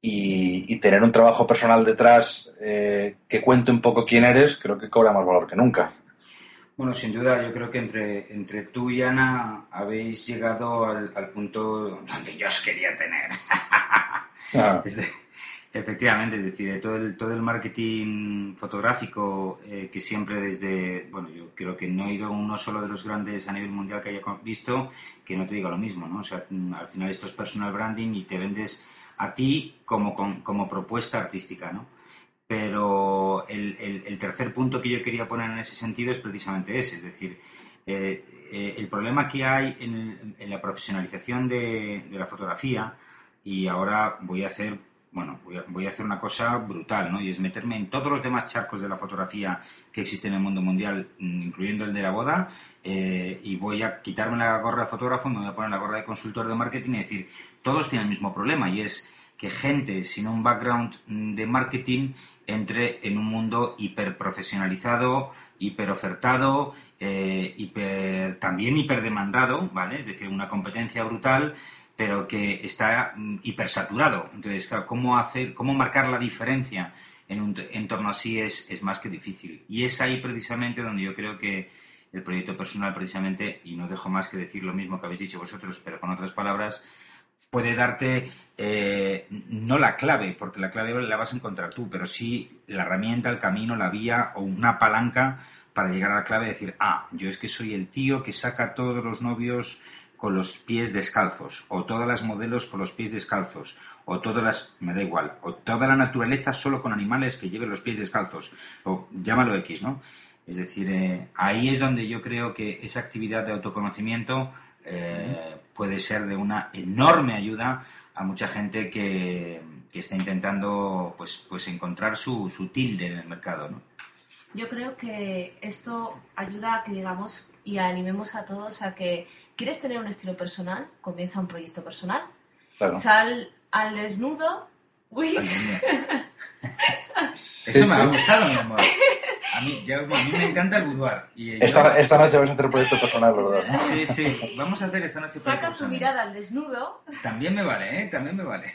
Y, y tener un trabajo personal detrás eh, que cuente un poco quién eres, creo que cobra más valor que nunca. Bueno, sin duda, yo creo que entre, entre tú y Ana habéis llegado al, al punto donde yo os quería tener. Ah, efectivamente, es decir, todo el, todo el marketing fotográfico eh, que siempre desde, bueno, yo creo que no he ido a uno solo de los grandes a nivel mundial que haya visto que no te diga lo mismo, ¿no? O sea, mm, al final esto es personal branding y te vendes a ti como, como propuesta artística, ¿no? Pero el, tercer punto que yo quería poner en ese sentido es precisamente ese, es decir, eh, eh, el problema que hay en, la profesionalización de, de la fotografía, y ahora voy a hacer, bueno, voy a, voy a hacer una cosa brutal, ¿no? Y es meterme en todos los demás charcos de la fotografía que existen en el mundo mundial, mm, incluyendo el de la boda, eh, y voy a quitarme la gorra de fotógrafo, me voy a poner la gorra de consultor de marketing y decir, todos tienen el mismo problema, y es que gente sin un background mm, de marketing entre en un mundo hiperprofesionalizado, hiperofertado, eh, hiper, también hiperdemandado, ¿vale? Es decir, una competencia brutal, pero que está mm, hipersaturado. Entonces, ¿cómo, hacer, cómo marcar la diferencia en un entorno así es, es más que difícil? Y es ahí precisamente donde yo creo que el proyecto personal, precisamente, y no dejo más que decir lo mismo que habéis dicho vosotros, pero con otras palabras, puede darte eh, no la clave, porque la clave la vas a encontrar tú, pero sí la herramienta, el camino, la vía o una palanca para llegar a la clave y decir, ah, yo es que soy el tío que saca a todos los novios con los pies descalzos, o todas las modelos con los pies descalzos, o todas las, me da igual, o toda la naturaleza solo con animales que lleven los pies descalzos, o llámalo X, ¿no? Es decir, eh, ahí es donde yo creo que esa actividad de autoconocimiento eh, puede ser de una enorme ayuda a mucha gente que, que está intentando pues, pues encontrar su, su tilde en el mercado, ¿no? Yo creo que esto ayuda a que digamos y animemos a todos a que quieres tener un estilo personal, comienza un proyecto personal, claro. sal al desnudo. Uy, Eso me ha gustado, mi amor. A mí, ya- a mí me encanta el boudoir. Y yo- Esta, esta noche vais a hacer un proyecto personal, ¿verdad? Sí, sí. Vamos a hacer esta noche saca proyecto tu mirada al desnudo También me vale, ¿eh? También me vale.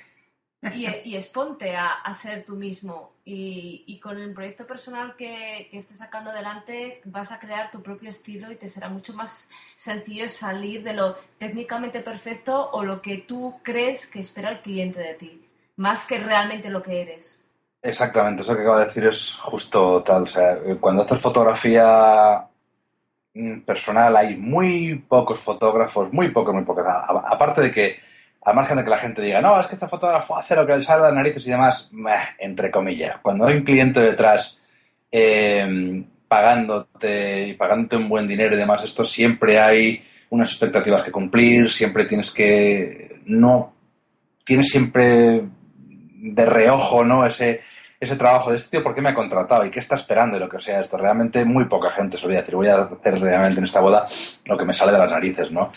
y, y exponte a, a ser tú mismo. Y, y con el proyecto personal que, que estés sacando adelante vas a crear tu propio estilo y te será mucho más sencillo salir de lo técnicamente perfecto o lo que tú crees que espera el cliente de ti, más que realmente lo que eres. Exactamente, eso que acaba de decir es justo tal. O sea, cuando haces fotografía mm, personal hay muy pocos fotógrafos, muy pocos, muy pocos. Aparte de que, al margen de que la gente diga, no, es que este fotógrafo hace lo que le sale a las narices y demás, meh, entre comillas. Cuando hay un cliente detrás eh, pagándote y pagándote un buen dinero y demás, esto siempre hay unas expectativas que cumplir, siempre tienes que, no, tienes siempre de reojo, ¿no? Ese, ese trabajo de este tío, ¿por qué me ha contratado? ¿Y qué está esperando? Y lo que sea esto. Realmente muy poca gente solía decir, voy a hacer realmente en esta boda lo que me sale de las narices, ¿no?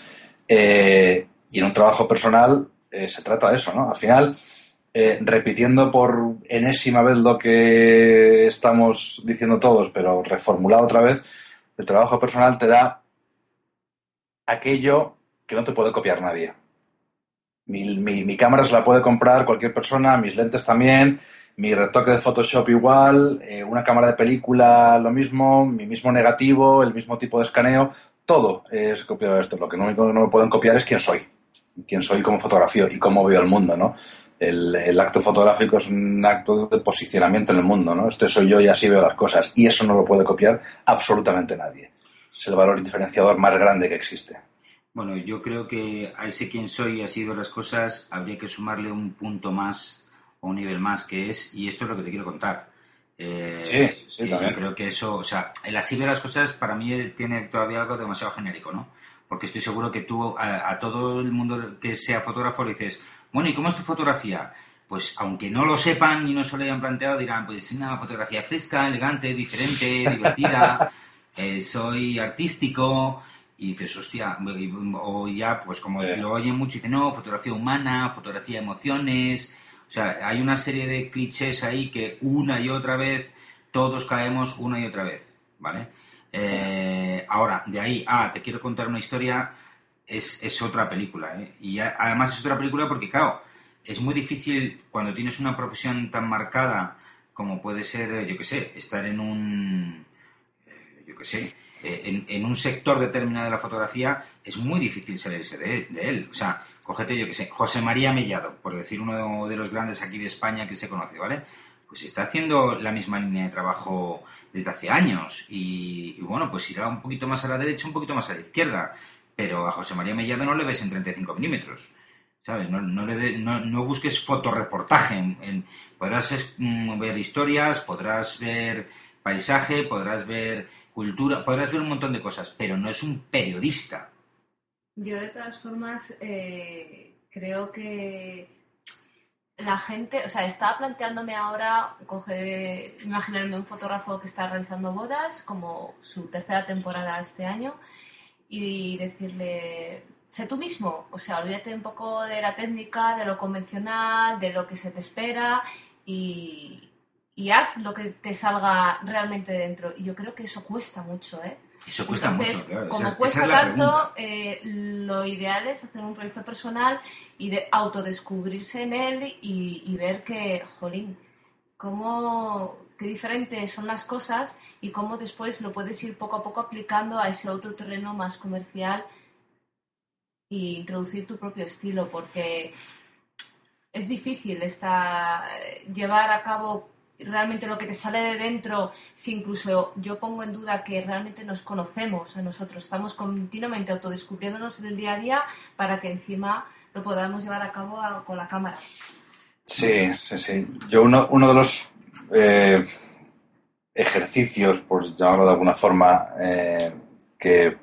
Eh, y en un trabajo personal eh, se trata de eso, ¿no? Al final, eh, repitiendo por enésima vez lo que estamos diciendo todos, pero reformulado otra vez, el trabajo personal te da aquello que no te puede copiar nadie. Mi, mi- mi cámara se la puede comprar cualquier persona, mis lentes también, mi retoque de Photoshop igual, eh, una cámara de película lo mismo, mi mismo negativo, el mismo tipo de escaneo, todo es copiado de esto. Lo que no, no me pueden copiar es quién soy, quién soy como fotografío y cómo veo el mundo, ¿no? El, el acto fotográfico es un acto de posicionamiento en el mundo, ¿no? Este soy yo y así veo las cosas. Y eso no lo puede copiar absolutamente nadie. Es el valor diferenciador más grande que existe. Bueno, yo creo que a ese quien soy y así veo las cosas habría que sumarle un punto más o un nivel más que es, y esto es lo que te quiero contar. Eh, Sí, sí, sí, yo creo que eso, o sea, el así veo las cosas para mí tiene todavía algo demasiado genérico, ¿no? Porque estoy seguro que tú a, a todo el mundo que sea fotógrafo le dices, bueno, ¿y cómo es tu fotografía? Pues aunque no lo sepan y no se lo hayan planteado, dirán, pues es una fotografía fresca, elegante, diferente, divertida, eh, soy artístico, y dices, hostia, o ya, pues como Sí. lo oyen mucho, dicen, no, fotografía humana, fotografía de emociones. O sea, hay una serie de clichés ahí que una y otra vez todos caemos una y otra vez, ¿vale? Eh, ahora, de ahí, ah, te quiero contar una historia, es, es otra película, ¿eh? Y a- además es otra película porque, claro, es muy difícil cuando tienes una profesión tan marcada como puede ser, yo qué sé, estar en un, yo qué sé, eh, en, un sector determinado de la fotografía, es muy difícil salirse de, él. O sea, cógete, yo qué sé, José María Mellado, por decir uno de los grandes aquí de España que se conoce, ¿vale? Pues está haciendo la misma línea de trabajo desde hace años y, bueno, pues irá un poquito más a la derecha, un poquito más a la izquierda, pero a José María Mellado no le ves en 35 milímetros. ¿Sabes? No, no, busques fotoreportaje. en- podrás mm, ver historias, podrás ver paisaje, podrás ver cultura, podrás ver un montón de cosas, pero no es un periodista. Yo de todas formas eh, creo que la gente, o sea, estaba planteándome ahora coger, imaginarme un fotógrafo que está realizando bodas, como su tercera temporada este año, y decirle, sé tú mismo, o sea, olvídate un poco de la técnica, de lo convencional, de lo que se te espera y, y haz lo que te salga realmente dentro. Y yo creo que eso cuesta mucho, ¿eh? Eso cuesta Entonces, mucho, claro. Como cuesta tanto, eh, lo ideal es hacer un proyecto personal y de autodescubrirse en él y, y ver que, jolín, cómo, qué diferentes son las cosas y cómo después lo puedes ir poco a poco aplicando a ese otro terreno más comercial e introducir tu propio estilo, porque es difícil esta, llevar a cabo realmente lo que te sale de dentro, si incluso yo pongo en duda que realmente nos conocemos a nosotros, estamos continuamente autodescubriéndonos en el día a día para que encima lo podamos llevar a cabo con la cámara. Sí, sí, sí. Yo uno, uno de los eh, ejercicios, por llamarlo de alguna forma, eh, que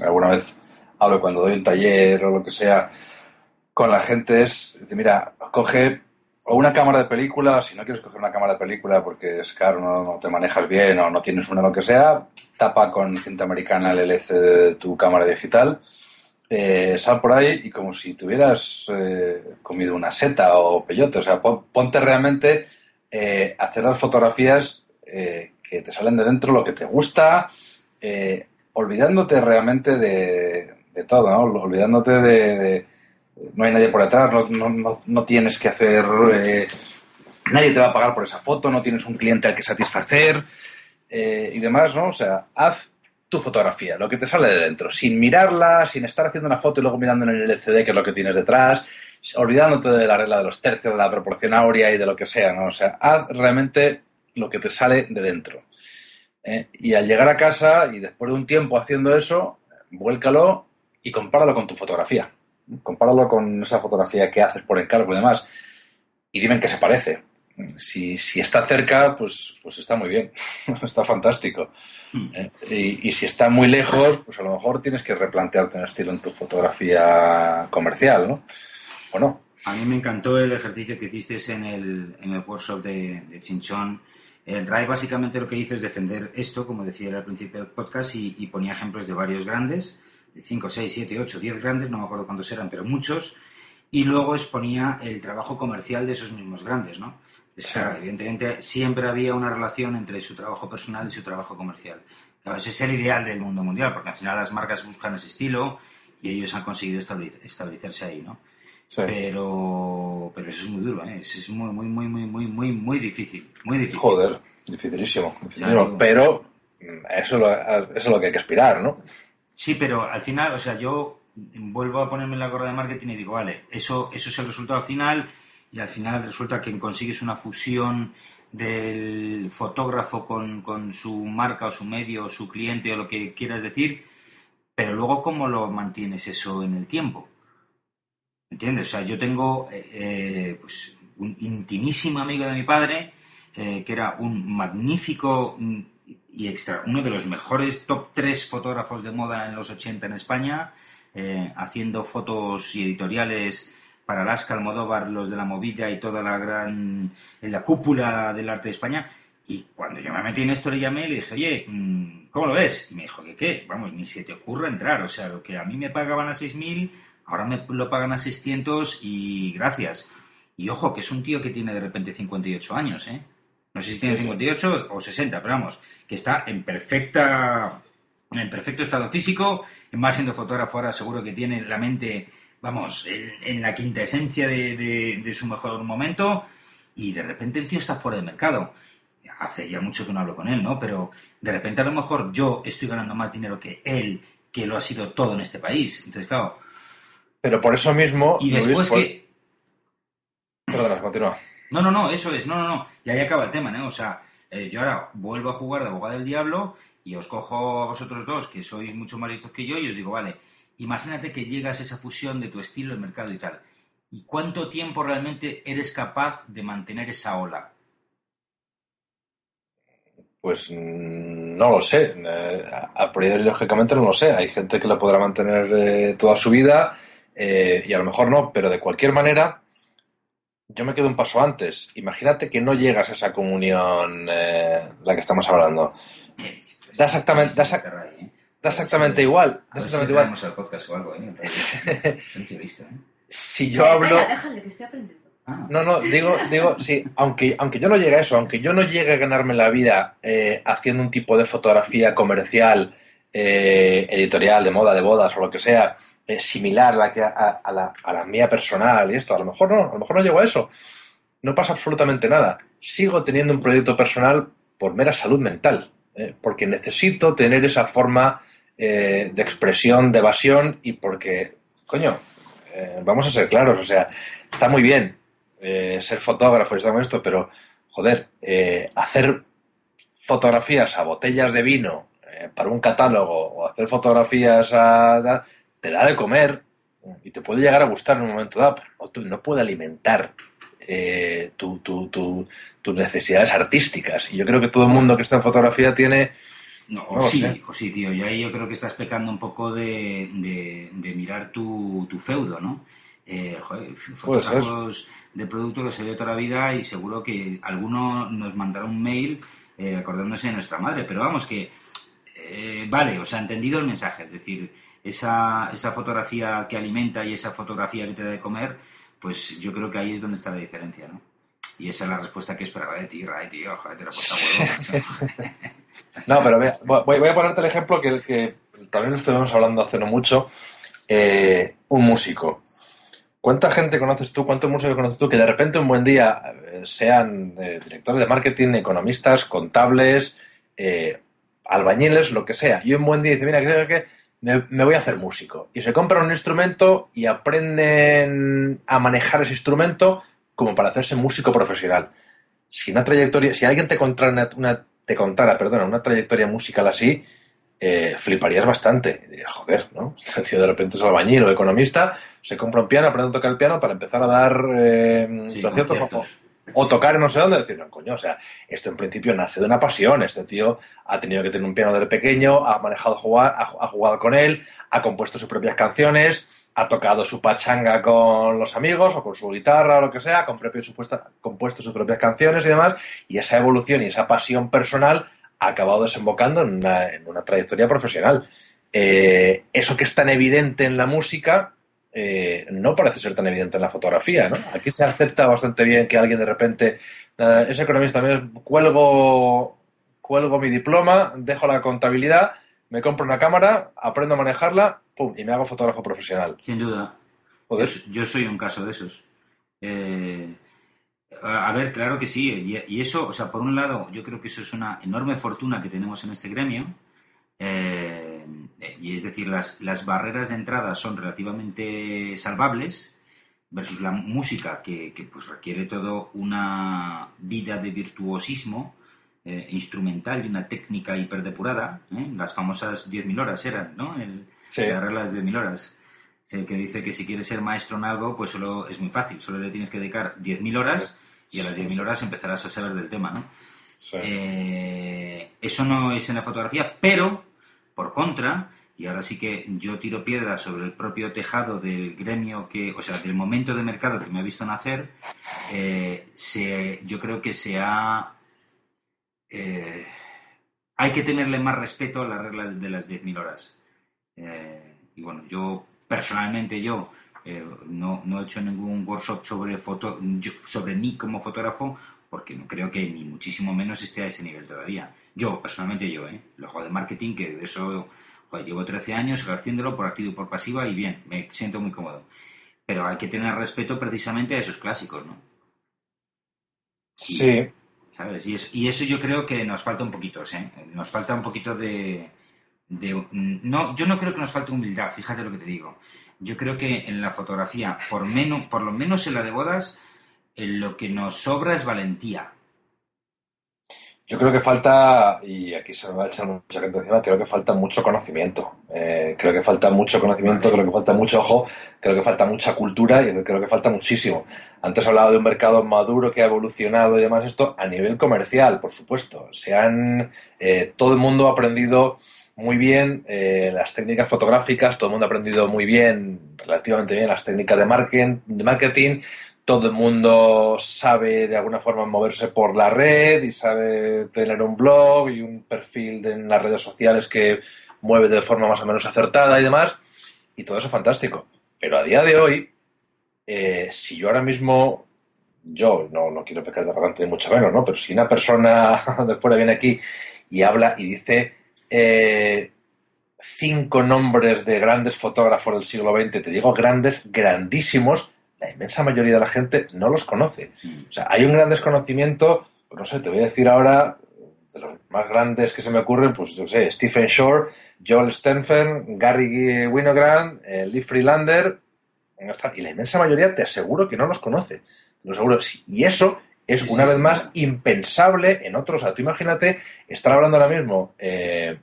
alguna vez hablo cuando doy un taller o lo que sea, con la gente es, mira, coge o una cámara de película, si no quieres coger una cámara de película porque es caro, no, te manejas bien o no tienes una lo que sea, tapa con cinta americana el LC de tu cámara digital, eh, sal por ahí y como si tuvieras eh, comido una seta o peyote, o sea, pon- ponte realmente eh, a hacer las fotografías que te salen de dentro, lo que te gusta, olvidándote realmente de, todo, ¿no? Olvidándote de- no hay nadie por detrás, no, no- no- no tienes que hacer... eh, nadie te va a pagar por esa foto, no tienes un cliente al que satisfacer eh, y demás, ¿no? O sea, haz tu fotografía, lo que te sale de dentro, sin mirarla, sin estar haciendo una foto y luego mirando en el LCD que es lo que tienes detrás, olvidándote de la regla de los tercios, de la proporción áurea y de lo que sea, ¿no? O sea, haz realmente lo que te sale de dentro. ¿eh? Y al llegar a casa y después de un tiempo haciendo eso, vuélcalo y compáralo con tu fotografía. Compáralo con esa fotografía que haces por encargo y demás. Y dime en qué se parece. Si, si está cerca, pues, pues está muy bien. está fantástico. ¿eh? Y, y si está muy lejos, pues a lo mejor tienes que replantearte un estilo en tu fotografía comercial, ¿no? ¿O no? A mí me encantó el ejercicio que hiciste en el, en el workshop de, de Chinchón. El RAI básicamente lo que hizo es defender esto, como decía al principio del podcast, y, y ponía ejemplos de varios grandes, de 5, 6, 7, 8, 10 grandes, no me acuerdo cuántos eran, pero muchos, y luego exponía el trabajo comercial de esos mismos grandes, ¿no? Pues, claro, evidentemente siempre había una relación entre su trabajo personal y su trabajo comercial. Claro, ese es el ideal del mundo mundial, porque al final las marcas buscan ese estilo y ellos han conseguido establecer- establecerse ahí, ¿no? Sí. Pero, pero eso es muy duro, ¿eh? Eso es muy, muy, muy, muy, muy, muy, muy difícil. Muy difícil. Joder, dificilísimo. dificilísimo. Claro. Pero mm, eso eso es lo que hay que aspirar, ¿no? Sí, pero al final, o sea, yo vuelvo a ponerme en la gorra de marketing y digo, vale, eso, eso es el resultado final y al final resulta que consigues una fusión del fotógrafo con, con su marca o su medio o su cliente o lo que quieras decir, pero luego cómo lo mantienes eso en el tiempo. ¿Entiendes? O sea, yo tengo eh, eh, pues, un intimísimo amigo de mi padre, eh, que era un magnífico y extra, uno de los mejores top 3 fotógrafos de moda en los 80 en España, eh, haciendo fotos y editoriales para Alaska, Almodóvar, los de la movida y toda la gran, en la cúpula del arte de España. Y cuando yo me metí en esto le llamé y le dije, oye, mm, ¿cómo lo ves? Y me dijo que qué, vamos, ni se te ocurra entrar. O sea, lo que a mí me pagaban a 6.000, ahora me lo pagan a 600 y gracias. Y ojo, que es un tío que tiene de repente 58 años, ¿eh? No sé si tiene Sí, sí. 58 o 60, pero vamos, que está en perfecta en perfecto estado físico, más siendo fotógrafo ahora seguro que tiene la mente, vamos, en, en la quinta esencia de, de- de su mejor momento y de repente el tío está fuera de mercado. Hace ya mucho que no hablo con él, ¿no? Pero de repente a lo mejor yo estoy ganando más dinero que él, que lo ha sido todo en este país. Entonces, claro, Pero por eso mismo. y Luis, después por- que... Perdona, continúa. No, no, no, eso es, no, no, no. Y ahí acaba el tema, ¿no? O sea, eh, yo ahora vuelvo a jugar de abogado del diablo y os cojo a vosotros dos, que sois mucho más listos que yo, y os digo, vale, imagínate que llegas a esa fusión de tu estilo, el mercado y tal. ¿Y cuánto tiempo realmente eres capaz de mantener esa ola? Pues mm, no lo sé. Eh, a priori, lógicamente, no lo sé. Hay gente que lo podrá mantener eh, toda su vida y a lo mejor no, pero de cualquier manera, yo me quedo un paso antes. Imagínate que no llegas a esa comunión eh, la que estamos hablando. Da exactamente- da ¿eh? Da exactamente igual. Da exactamente igual. traemos al podcast o algo, ¿eh? ¿eh? Si yo hablo. déjale, que estoy aprendiendo. Ah, No, no, digo, digo, sí, aunque, aunque yo no llegue a eso, aunque yo no llegue a ganarme la vida eh, haciendo un tipo de fotografía comercial, eh, editorial, de moda, de bodas o lo que sea, eh, similar a la, que, a, a la, a la mía personal y esto, a lo mejor no, a lo mejor no llego a eso. No pasa absolutamente nada. Sigo teniendo un proyecto personal por mera salud mental, eh, porque necesito tener esa forma eh, de expresión, de evasión y porque, coño, vamos a ser claros, o sea, está muy bien ser fotógrafo y todo esto, pero, joder, hacer fotografías a botellas de vino para un catálogo o hacer fotografías a... te da de comer y te puede llegar a gustar en un momento dado, pero no, puede alimentar eh, tu- tu- tu- tus necesidades artísticas. Y yo creo que todo el mundo que está en fotografía tiene... No, o sí, sé. o sí, tío. Y ahí yo creo que estás pecando un poco de, de- de mirar tu, feudo, ¿no? Eh, joder, fotógrafos de producto los he oído toda la vida y seguro que alguno nos mandará un mail eh, acordándose de nuestra madre. Pero vamos, que eh, vale, o sea, entendido el mensaje. Es decir, esa, esa fotografía que alimenta y esa fotografía que te da de comer, pues yo creo que ahí es donde está la diferencia, ¿no? Y esa es la respuesta que esperaba de ti, Ray, tío. Joder, te la huevo. No, pero mira, voy, voy a ponerte el ejemplo que, que también estuvimos hablando hace no mucho. Eh, un músico. ¿Cuánta gente conoces tú, cuántos músicos conoces tú que de repente un buen día eh, sean eh, directores de marketing, economistas, contables, eh, albañiles, lo que sea, y un buen día dice, mira, creo que me, me voy a hacer músico. Y se compran un instrumento y aprenden a manejar ese instrumento como para hacerse músico profesional. Si una trayectoria, si alguien te contara una, una- te contara, perdona, una trayectoria musical así, eh, fliparías bastante. Y dirías, joder, ¿no? Este tío de repente es albañil o economista, se compra un piano, aprende a tocar el piano para empezar a dar eh, Sí, conciertos conciertos. O tocar en no sé dónde. Decir, no, coño, o sea, esto en principio nace de una pasión. Este tío ha tenido que tener un piano desde pequeño, ha manejado jugar, ha, jugado con él, ha compuesto sus propias canciones, ha tocado su pachanga con los amigos o con su guitarra o lo que sea, ha compuesto sus propias canciones y demás, y esa evolución y esa pasión personal ha acabado desembocando en una, en una trayectoria profesional. Eh, eso que es tan evidente en la música eh, no parece ser tan evidente en la fotografía, ¿no? Aquí se acepta bastante bien que alguien de repente, eh, es economista, también cuelgo, cuelgo mi diploma, dejo la contabilidad, me compro una cámara, aprendo a manejarla, pum, y me hago fotógrafo profesional. Sin duda. Yo, yo soy un caso de esos. Eh, a a ver, claro que sí. Y, y eso, o sea, por un lado, yo creo que eso es una enorme fortuna que tenemos en este gremio. Eh, y es decir, las, las barreras de entrada son relativamente salvables versus la música que, que, pues requiere todo una vida de virtuosismo eh, instrumental y una técnica hiperdepurada. ¿eh? Las famosas 10.000 horas eran, ¿no? El, Sí. La regla de 10.000 horas. Que dice que si quieres ser maestro en algo, pues solo es muy fácil. Solo le tienes que dedicar 10.000 horas y a las 10.000 horas empezarás a saber del tema, ¿no? Sí. Eh, eso no es en la fotografía, pero por contra, y ahora sí que yo tiro piedra sobre el propio tejado del gremio que, o sea, del momento de mercado que me ha visto nacer, eh, se, yo creo que se ha. eh, hay que tenerle más respeto a la regla de las 10.000 horas. Eh, y bueno, yo personalmente yo no, no he hecho ningún workshop sobre, foto, sobre mí como fotógrafo porque no creo que ni muchísimo menos esté a ese nivel todavía. Yo, personalmente yo, ¿eh? Lo juego de marketing, que de eso joder, llevo 13 años ejerciéndolo por activo y por pasiva y bien, me siento muy cómodo. Pero hay que tener respeto precisamente a esos clásicos, ¿no? Sí. ¿Sabes? Y eso, y eso yo creo que nos falta un poquito, ¿eh? Nos falta un poquito de, de- No, yo no creo que nos falte humildad, fíjate lo que te digo. Yo creo que en la fotografía, por, menos, por lo menos en la de bodas, en lo que nos sobra es valentía. Yo creo que falta, y aquí se me va a echar mucha gente encima, creo que falta mucho conocimiento. Eh, creo que falta mucho conocimiento, creo que falta mucho ojo, creo que falta mucha cultura y creo que falta muchísimo. Antes hablaba de un mercado maduro que ha evolucionado y demás, esto a nivel comercial, por supuesto. Se han, eh, todo el mundo ha aprendido muy bien eh, las técnicas fotográficas, todo el mundo ha aprendido muy bien, relativamente bien, las técnicas de marketing, de marketing todo el mundo sabe de alguna forma moverse por la red y sabe tener un blog y un perfil en las redes sociales que mueve de forma más o menos acertada y demás. Y todo eso es fantástico. Pero a día de hoy, eh, si yo ahora mismo, yo no, no quiero pecar de arrogante ni mucho menos, ¿no? Pero si una persona de fuera viene aquí y habla y dice eh, cinco nombres de grandes fotógrafos del siglo XX, te digo grandes, grandísimos, la inmensa mayoría de la gente no los conoce. O sea, hay un gran desconocimiento, no sé, te voy a decir ahora, de los más grandes que se me ocurren, pues yo sé, Stephen Shore, Joel Stenfen, Gary Winogrand, eh, Lee Freelander, y la inmensa mayoría te aseguro que no los conoce. Lo aseguro. Y eso es Sí, una sí, vez sí. más impensable en otros. O sea, tú imagínate estar hablando ahora mismo eh,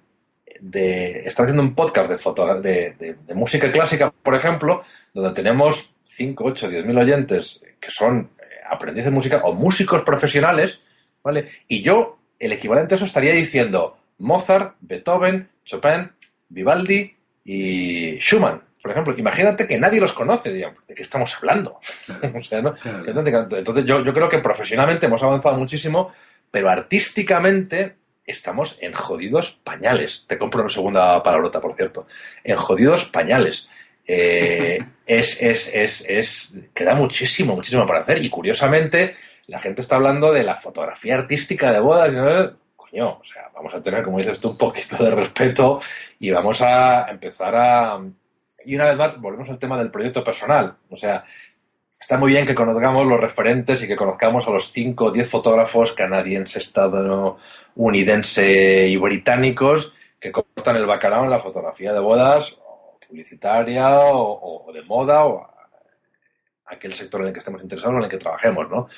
de. estar haciendo un podcast de, foto, de, de- de música clásica, por ejemplo, donde tenemos 5, 8, 10 mil oyentes que son eh, aprendices de música o músicos profesionales, ¿vale? Y yo, el equivalente a eso, estaría diciendo Mozart, Beethoven, Chopin, Vivaldi y Schumann, por ejemplo. Imagínate que nadie los conoce, digamos, ¿de qué estamos hablando? o sea, ¿no? Entonces yo, yo creo que profesionalmente hemos avanzado muchísimo, pero artísticamente estamos en jodidos pañales. Te compro una segunda palabrota, por cierto. En jodidos pañales. Eh, es, es, es, es, queda muchísimo, muchísimo para hacer. Y curiosamente, la gente está hablando de la fotografía artística de bodas. no- Coño, o sea, vamos a tener, como dices tú, un poquito de respeto y vamos a empezar a y una vez más, volvemos al tema del proyecto personal. O sea, está muy bien que conozcamos los referentes y que conozcamos a los 5 o 10 fotógrafos canadienses, estadounidense y británicos que cortan el bacalao en la fotografía de bodas, publicitaria, o, de moda, o aquel sector en el que estemos interesados o en el que trabajemos, ¿no?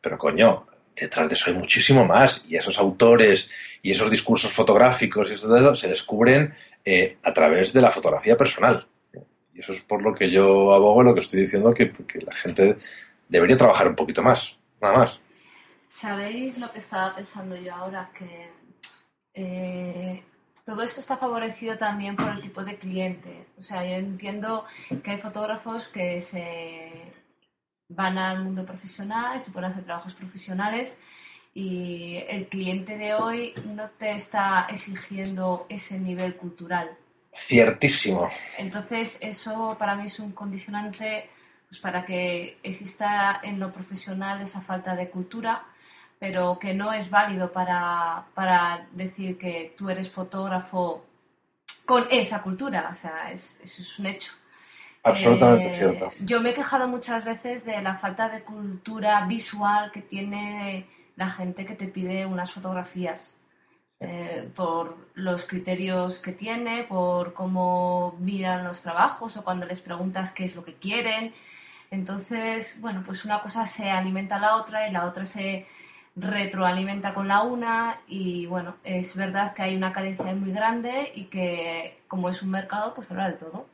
Pero coño, detrás de eso hay muchísimo más. Y esos autores y esos discursos fotográficos y eso se descubren eh, a través de la fotografía personal. Y eso es por lo que yo abogo, lo que estoy diciendo, que, que la gente debería trabajar un poquito más, nada más. ¿Sabéis lo que estaba pensando yo ahora? Que eh, todo esto está favorecido también por el tipo de cliente. O sea, yo entiendo que hay fotógrafos que se van al mundo profesional, se pueden hacer trabajos profesionales y el cliente de hoy no te está exigiendo ese nivel cultural. Ciertísimo. Entonces, eso para mí es un condicionante pues, para que exista en lo profesional esa falta de cultura, pero que no es válido para, para decir que tú eres fotógrafo con esa cultura. O sea, es, eso es un hecho. Absolutamente Eh, cierto. Yo me he quejado muchas veces de la falta de cultura visual que tiene la gente que te pide unas fotografías. eh, por los criterios que tiene, por cómo miran los trabajos o cuando les preguntas qué es lo que quieren. Entonces, bueno, pues una cosa se alimenta a la otra y la otra se retroalimenta con la una y bueno, es verdad que hay una carencia muy grande y que como es un mercado, pues habla de todo.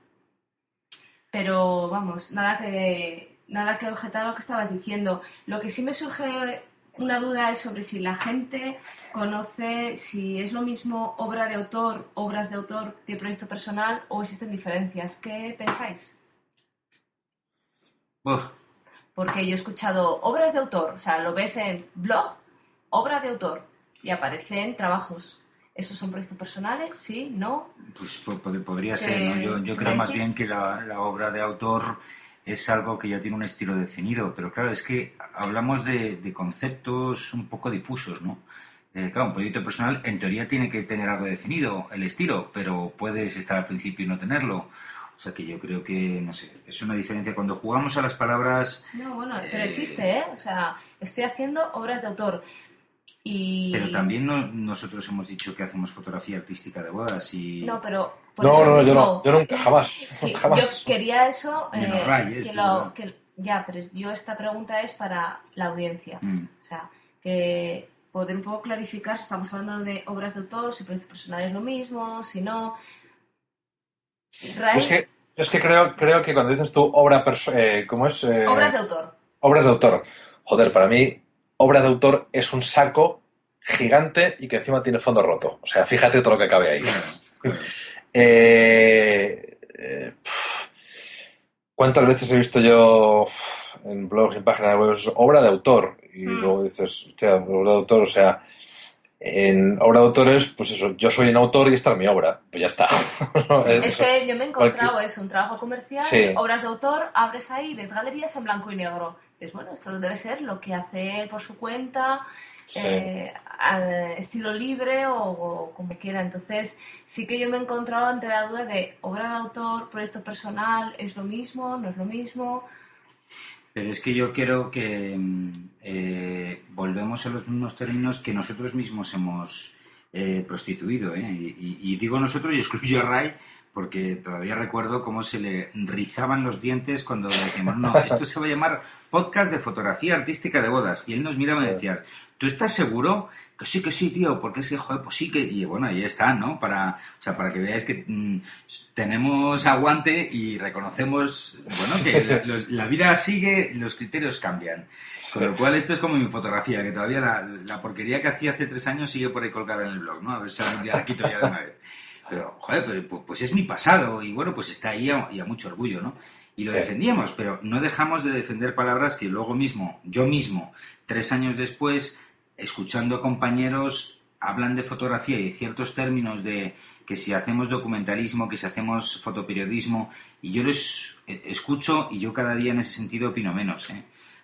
Pero vamos, nada que, nada que objetar a lo que estabas diciendo. Lo que sí me surge una duda es sobre si la gente conoce si es lo mismo obra de autor, obras de autor de proyecto personal o existen diferencias. ¿Qué pensáis? Porque yo he escuchado obras de autor, o sea, lo ves en blog, obra de autor, y aparecen trabajos. ¿Esos son proyectos personales? ¿Sí? ¿No? pues po- pod- podría ¿Qué ser, ¿no? Yo, yo creo más bien que la, la obra de autor es algo que ya tiene un estilo definido, pero claro, es que hablamos de, de conceptos un poco difusos, ¿no? Eh, claro, un proyecto personal en teoría tiene que tener algo definido, el estilo, pero puedes estar al principio y no tenerlo. O sea que yo creo que, no sé, es una diferencia. Cuando jugamos a las palabras, No, bueno, pero Eh, existe, ¿eh? O sea, estoy haciendo obras de autor. Y... pero también no- nosotros hemos dicho que hacemos fotografía artística de bodas y... No, pero... por No, eso no, yo no, yo nunca, jamás, que jamás. Yo quería eso... Eh, Ray, que eso, lo- que- ya, pero yo esta pregunta es para la audiencia. Mm. O sea, que poder un poco clarificar si estamos hablando de obras de autor, si proyecto personal es lo mismo, si no... Ray, es que, es que creo, creo que cuando dices tú obra eh, ¿cómo es? Eh, obras de autor. obras de autor. Joder, para mí, obra de autor es un saco gigante y que encima tiene fondo roto. O sea, fíjate todo lo que cabe ahí. Eh, eh, pf, ¿Cuántas veces he visto yo en blogs y en páginas web obra de autor? Y Mm. luego dices, hostia, obra de autor, o sea, en obra de autor es, pues eso, yo soy un autor y esta es mi obra. Pues ya está. Es que yo me he encontrado eso, un trabajo comercial, Sí. obras de autor, abres ahí, ves galerías en blanco y negro. Es bueno, esto debe ser lo que hace él por su cuenta, Sí. eh, estilo libre o, o como quiera. Entonces, sí que yo me he encontrado ante la duda de obra de autor, proyecto personal, ¿es lo mismo? ¿No es lo mismo? Pero es que yo creo que mm, eh, volvemos a los mismos términos que nosotros mismos hemos eh, prostituido. ¿eh? Y, y- digo nosotros y excluyo a Ray porque todavía recuerdo cómo se le rizaban los dientes cuando le decíamos, no, esto se va a llamar podcast de fotografía artística de bodas. Y él nos miraba y decía, ¿tú estás seguro? Que sí, que sí, tío, porque es que, joder, pues sí que... Y bueno, ahí está, ¿no? Para, o sea, para que veáis que mm, tenemos aguante y reconocemos, bueno, que la, lo- la vida sigue, los criterios cambian. Con lo cual, esto es como mi fotografía, que todavía la, la porquería que hacía hace tres años sigue por ahí colgada en el blog, ¿no? A ver si algún día la quito ya de una vez. Pero, joder, pero, pu- pues es mi pasado y bueno, pues está ahí a- y a mucho orgullo, ¿no? Y lo Sí. defendíamos, pero no dejamos de defender palabras que luego mismo, yo mismo, tres años después, escuchando a compañeros, hablan de fotografía y de ciertos términos de que si hacemos documentalismo, que si hacemos fotoperiodismo, y yo les eh, escucho y yo cada día en ese sentido opino menos, ¿eh?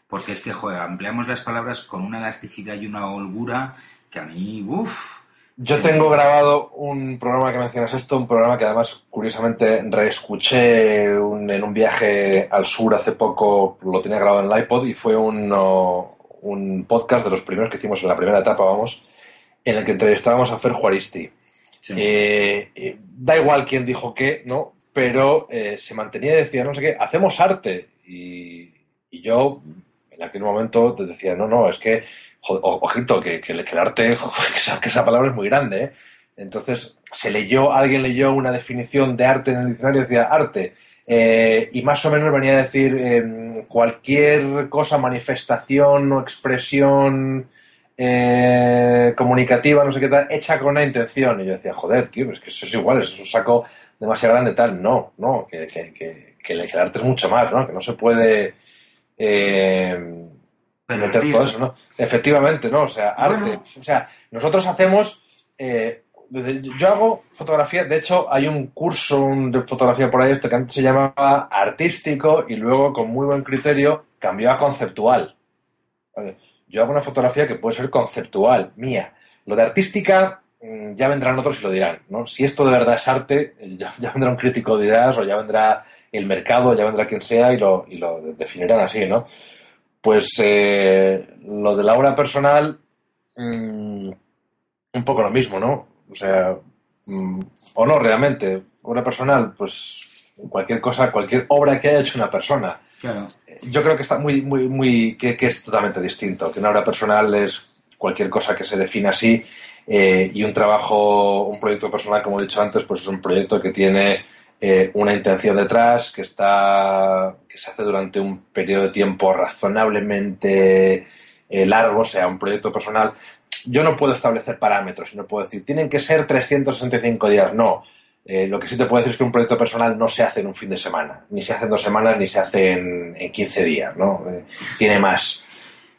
Porque es que, joder, ampliamos las palabras con una elasticidad y una holgura que a mí, uff, Yo tengo grabado un programa que mencionas esto, un programa que además curiosamente reescuché un- en un viaje al sur hace poco, lo tenía grabado en el iPod y fue un, un podcast de los primeros que hicimos en la primera etapa, vamos, en el que entrevistábamos a Fer Juaristi. Sí. Eh, eh, da igual quién dijo qué, ¿no? Pero eh, se mantenía y decía, no sé qué, hacemos arte. Y, y yo en aquel momento te decía, no, no, es que, jo- ojito, que, que, que el arte, que esa, que esa palabra es muy grande. Entonces se leyó, alguien leyó una definición de arte en el diccionario y decía arte. Eh, y más o menos venía a decir eh, cualquier cosa, manifestación o expresión eh, comunicativa, no sé qué tal, hecha con una intención. Y yo decía, joder, tío, es que eso es igual, eso es un saco demasiado grande tal. No, no, que, que, que, que el arte es mucho más, ¿no? Que no se puede eh, meter todo eso, ¿no? Efectivamente, ¿no? O sea, arte. Bueno. O sea, nosotros hacemos. eh, yo hago fotografía, de hecho, hay un curso de fotografía por ahí, esto que antes se llamaba artístico y luego, con muy buen criterio, cambió a conceptual. Yo hago una fotografía que puede ser conceptual, mía. Lo de artística, mm, ya vendrán otros y lo dirán, ¿no? Si esto de verdad es arte, ya, ya vendrá un crítico de ideas o ya vendrá el mercado, ya vendrá quien sea y lo, y lo definirán así, ¿no? Pues eh, lo de la obra personal, mm, un poco lo mismo, ¿no? O sea, mm, o no realmente. Obra personal, pues cualquier cosa, cualquier obra que haya hecho una persona. Claro. Yo creo que está muy, muy, muy, que, que es totalmente distinto. Que una obra personal es cualquier cosa que se define así eh, y un trabajo, un proyecto personal, como he dicho antes, pues es un proyecto que tiene eh, una intención detrás, que está, que se hace durante un periodo de tiempo razonablemente eh, largo, o sea, un proyecto personal. Yo no puedo establecer parámetros, no puedo decir, tienen que ser 365 días, no. Eh, lo que sí te puedo decir es que un proyecto personal no se hace en un fin de semana, ni se hace en dos semanas, ni se hace en, en 15 días, ¿no? Eh, tiene más.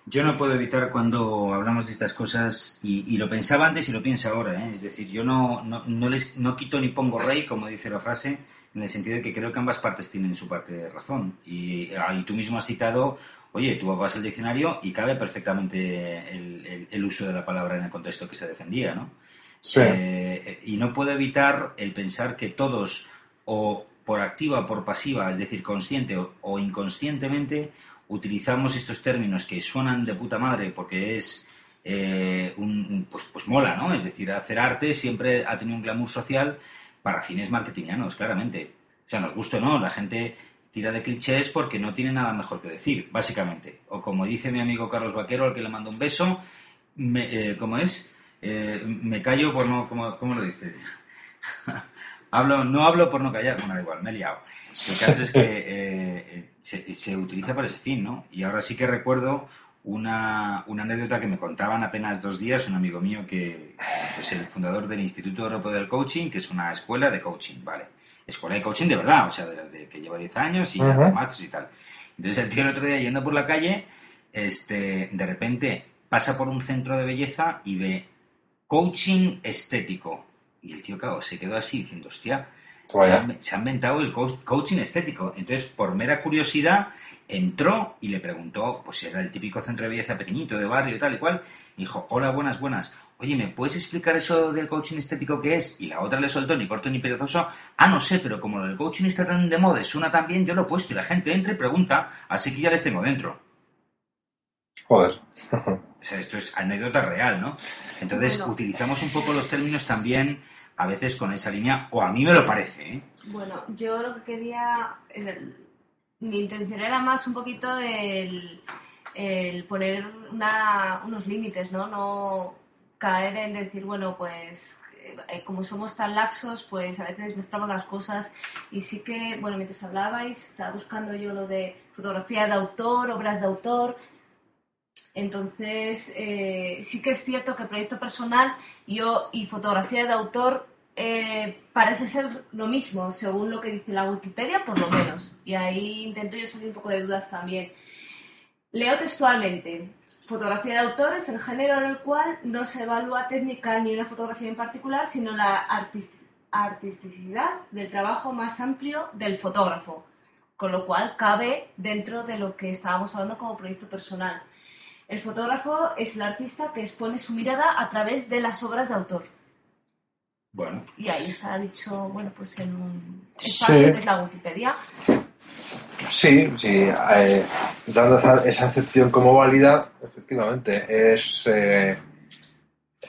Yo no puedo evitar cuando hablamos de estas cosas, y, lo pensaba antes y lo pienso ahora, ¿eh? es decir, yo no, no, no les, no quito ni pongo rey, como dice la frase, en el sentido de que creo que ambas partes tienen su parte de razón. Y, ah, y tú mismo has citado, oye, tú vas al diccionario y cabe perfectamente el, el- el uso de la palabra en el contexto que se defendía, ¿no? Eh, y no puedo evitar el pensar que todos, o por activa o por pasiva, es decir, consciente o, o inconscientemente, utilizamos estos términos que suenan de puta madre porque es eh, un, un- pues, pues mola, ¿no? Es decir, hacer arte siempre ha tenido un glamour social para fines marketingianos, claramente. O sea, nos gusta o no, la gente tira de clichés porque no tiene nada mejor que decir, básicamente. O como dice mi amigo Carlos Vaquero, al que le mando un beso, me, eh, ¿cómo es? Eh, me callo por no... ¿Cómo, cómo lo dice? hablo, no hablo por no callar, bueno, da igual, me he liado. El caso es que eh, eh, se, se utiliza para ese fin, ¿no? Y ahora sí que recuerdo una, una anécdota que me contaban apenas dos días un amigo mío que es el fundador del Instituto Europeo del Coaching, que es una escuela de coaching, ¿vale? Escuela de coaching de verdad, o sea, de las de que lleva 10 años y hace másters y tal. Entonces el tío el otro día yendo por la calle, este, de repente pasa por un centro de belleza y ve coaching estético. Y el tío, claro, se quedó así diciendo, hostia, se Vaya. ha, se ha inventado el coach- coaching estético. Entonces, por mera curiosidad, entró y le preguntó, pues si era el típico centro de belleza pequeñito, de barrio y tal y cual. Y dijo, hola, buenas, buenas. Oye, ¿me puedes explicar eso del coaching estético qué es? Y la otra le soltó, ni corto ni perezoso, ah, no sé, pero como lo del coaching está tan de moda suena tan bien, yo lo he puesto y la gente entra y pregunta, así que ya les tengo dentro. Joder. O sea, esto es anécdota real, ¿no? Entonces, Bueno. utilizamos un poco los términos también, a veces con esa línea, o a mí me lo parece, ¿eh? Bueno, yo lo que quería. el- mi intención era más un poquito el, el poner una- unos límites, ¿no? No caer en decir, bueno, pues eh, como somos tan laxos, pues a veces mezclamos las cosas. Y sí que, bueno, mientras hablabais, estaba buscando yo lo de fotografía de autor, obras de autor. Entonces, eh, sí que es cierto que proyecto personal yo, y fotografía de autor eh, parece ser lo mismo, según lo que dice la Wikipedia, por lo menos. Y ahí intento yo salir un poco de dudas también. Leo textualmente. Fotografía de autor es el género en el cual no se evalúa técnica ni una fotografía en particular, sino la artis- artisticidad del trabajo más amplio del fotógrafo, con lo cual cabe dentro de lo que estábamos hablando como proyecto personal. El fotógrafo es el artista que expone su mirada a través de las obras de autor. Bueno, Y ahí está dicho, bueno, pues en un Sí. espacio que es la Wikipedia. Sí, sí. eh, dando esa, excepción como válida, efectivamente, es, eh,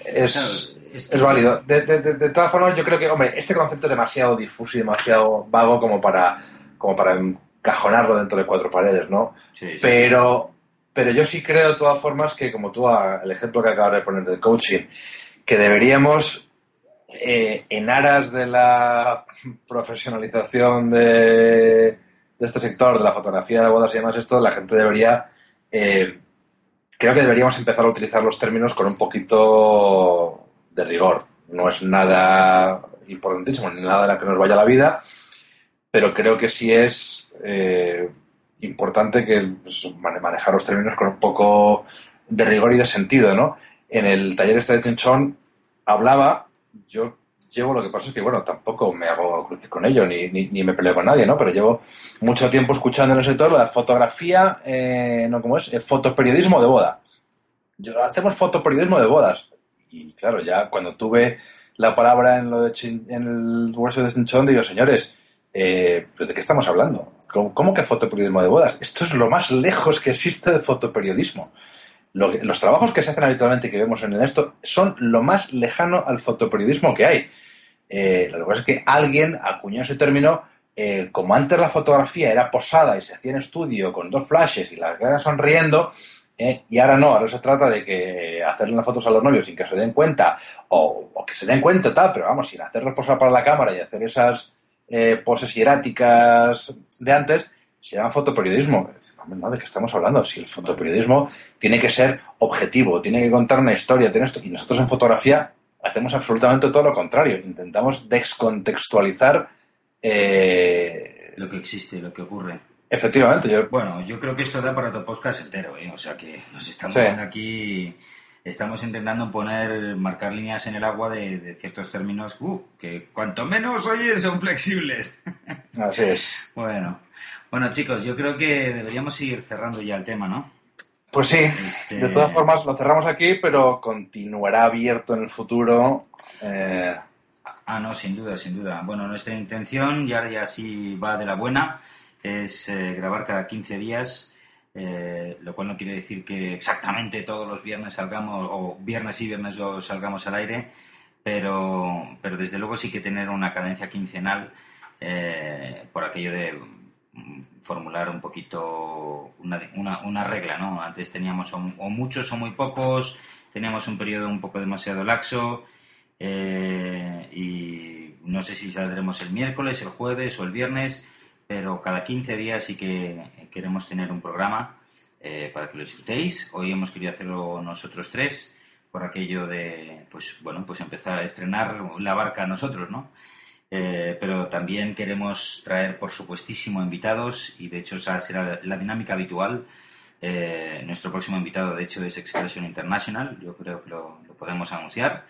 es, claro, es, es válido. De, de- de- de todas formas, yo creo que, hombre, este concepto es demasiado difuso y demasiado vago como para, como para encajonarlo dentro de cuatro paredes, ¿no? Sí, sí. Pero, pero yo sí creo de todas formas que, como tú, a- el ejemplo que acabas de poner del coaching, que deberíamos, eh, en aras de la profesionalización de, de este sector, de la fotografía de bodas y demás, esto, la gente debería, eh, creo que deberíamos empezar a utilizar los términos con un poquito de rigor. No es nada importantísimo, ni nada de la que nos vaya la vida, pero creo que sí es eh, importante que pues, mane- manejar los términos con un poco de rigor y de sentido, ¿no? En el taller este de Chinchón hablaba, yo llevo, lo que pasa es que, bueno, tampoco me hago crucis con ello, ni, ni, ni me peleo con nadie, ¿no? Pero llevo mucho tiempo escuchando en el sector la fotografía, eh, ¿no? ¿Cómo es? Eh, fotoperiodismo de boda. Yo, hacemos fotoperiodismo de bodas. Y claro, ya cuando tuve la palabra en, lo de Chin- en el hueso de Chinchón, digo, señores, eh, ¿pero ¿de qué estamos hablando? ¿Cómo, cómo que fotoperiodismo de bodas? Esto es lo más lejos que existe de fotoperiodismo. Lo los trabajos que se hacen habitualmente que vemos en esto son lo más lejano al fotoperiodismo que hay. Eh, lo que pasa es que alguien acuñó ese término, eh, como antes la fotografía era posada y se hacía en estudio con dos flashes y las caras sonriendo, eh, y ahora no, ahora se trata de que hacerle las fotos a los novios sin que se den cuenta, o, o que se den cuenta tal, pero vamos, sin hacerlos posar para la cámara y hacer esas eh, poses hieráticas de antes, se llama fotoperiodismo. No, ¿de qué estamos hablando? Si el fotoperiodismo tiene que ser objetivo, tiene que contar una historia, tiene esto, y nosotros en fotografía hacemos absolutamente todo lo contrario. Intentamos descontextualizar. eh, Lo que existe, lo que ocurre. efectivamente, yo. Bueno, yo creo que esto da para otro podcast entero, ¿eh? O sea que nos estamos Sí. haciendo aquí, estamos intentando poner, marcar líneas en el agua de, de ciertos términos uh, que cuanto menos, oye, son flexibles. Así es. Bueno, bueno chicos, yo creo que deberíamos ir cerrando ya el tema, ¿no? Pues sí, Este- de todas formas lo cerramos aquí, pero continuará abierto en el futuro. eh, Ah, no, sin duda, sin duda. Bueno, nuestra intención, ya, ya sí va de la buena, es eh, grabar cada 15 días, eh, lo cual no quiere decir que exactamente todos los viernes salgamos, o viernes y viernes o salgamos al aire, pero, pero desde luego sí que tener una cadencia quincenal eh, por aquello de formular un poquito una, una, una regla, ¿no? Antes teníamos o, o muchos o muy pocos, teníamos un periodo un poco demasiado laxo, eh, y no sé si saldremos el miércoles, el jueves o el viernes, pero cada 15 días sí que queremos tener un programa eh, para que lo disfrutéis. Hoy hemos querido hacerlo nosotros tres por aquello de, pues bueno, pues empezar a estrenar la barca nosotros, ¿no? Eh, pero también queremos traer, por supuestísimo, invitados y de hecho esa será la dinámica habitual. Eh, nuestro próximo invitado, de hecho, es Expression International, yo creo que lo, podemos anunciar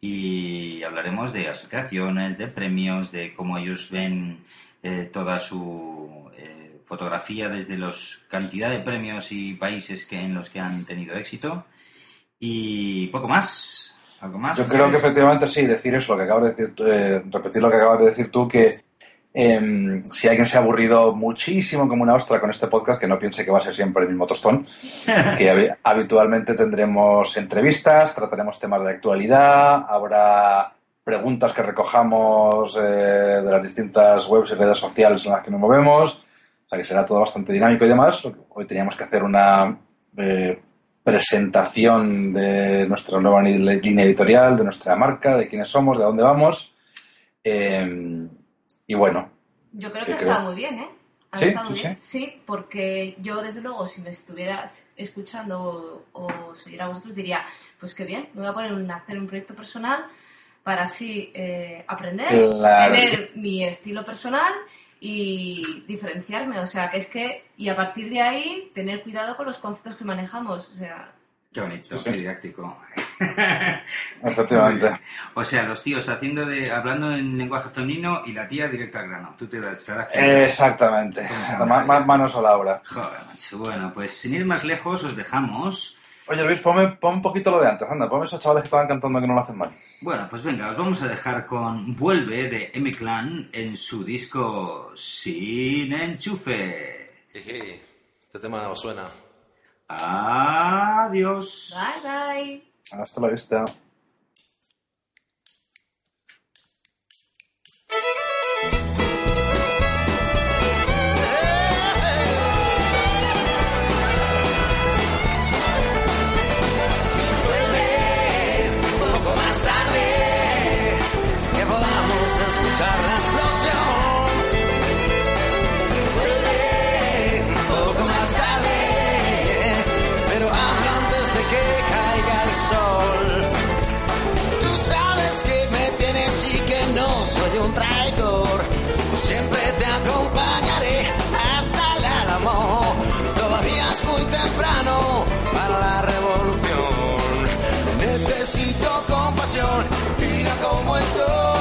y hablaremos de asociaciones, de premios, de cómo ellos ven eh, toda su fotografía desde los cantidad de premios y países que, en los que han tenido éxito y poco más. ¿Algo más? Yo creo que efectivamente sí, decir eso, lo que acabas de decir, eh, repetir lo que acabas de decir tú, que em, si alguien se ha aburrido muchísimo como una ostra con este podcast, que no piense que va a ser siempre el mismo tostón, que habi- habitualmente tendremos entrevistas, trataremos temas de actualidad, habrá preguntas que recojamos eh, de las distintas webs y redes sociales en las que nos movemos, o sea que será todo bastante dinámico y demás. Hoy teníamos que hacer una eh, presentación de nuestra nueva línea editorial, de nuestra marca, de quiénes somos, de dónde vamos. Eh, y bueno, Yo creo ¿Qué que creo? está muy bien, ¿eh? ¿Sí? muy ¿Sí, bien. Sí, porque yo, desde luego, si me estuvieras escuchando o, o os oyera a vosotros, diría, pues qué bien, me voy a poner a hacer un proyecto personal para así eh, aprender, Claro. tener mi estilo personal y diferenciarme. O sea, que es que, y a partir de ahí, tener cuidado con los conceptos que manejamos. O sea, Qué bonito, Sí, sí. qué didáctico. efectivamente. O sea, los tíos haciendo de, hablando en lenguaje femenino y la tía directa al grano. Tú te das, te das cuenta. Exactamente. Ma- manos a la obra. Joder, macho. Bueno, pues sin ir más lejos, os dejamos Oye, Luis, ponme, pon un poquito lo de antes, anda, ponme esos chavales que estaban cantando que no lo hacen mal. Bueno, pues venga, os vamos a dejar con Vuelve de M-Clan en su disco Sin Enchufe. Jeje, este tema os suena. Adiós. Bye, bye. Hasta la vista. La explosión. Vuelve poco más tarde, pero antes de que caiga el sol. Tú sabes que me tienes y que no soy un traidor. Siempre te acompañaré hasta el álamo. Todavía es muy temprano para la revolución. Necesito compasión, mira cómo estoy.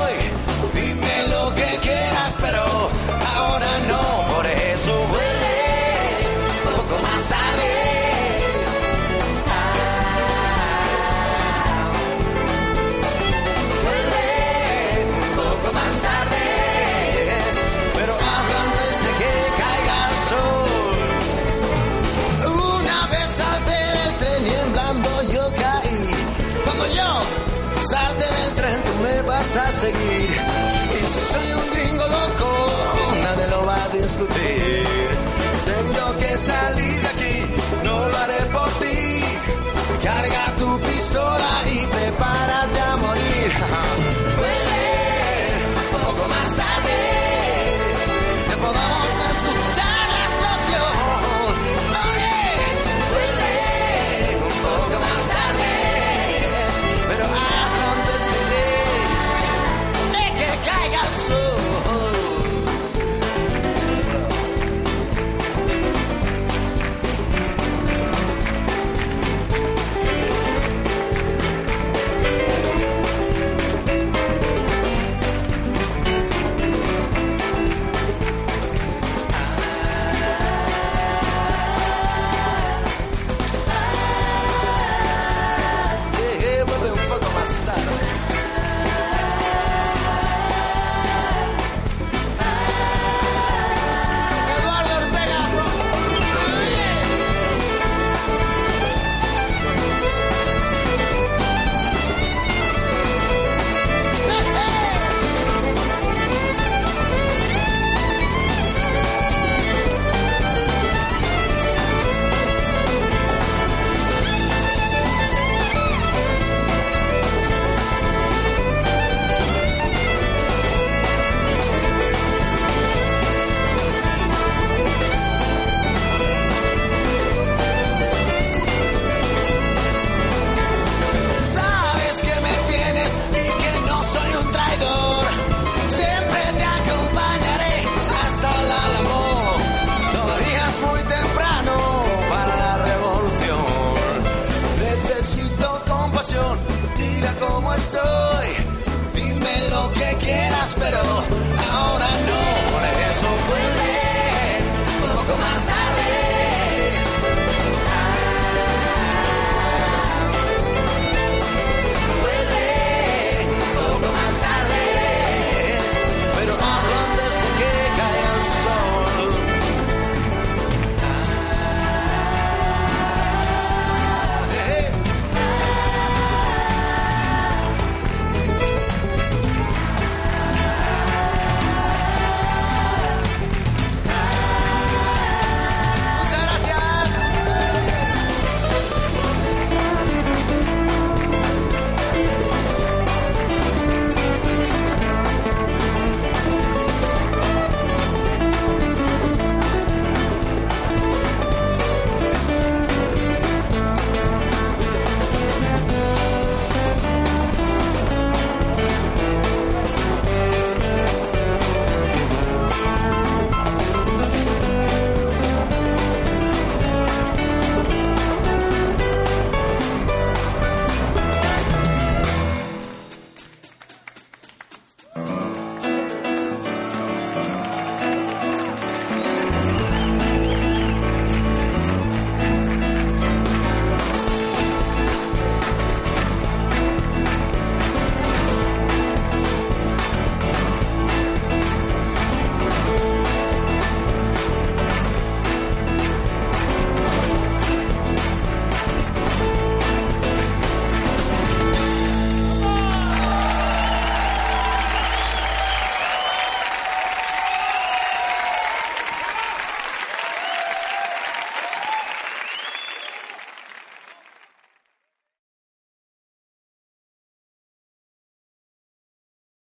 Compasión,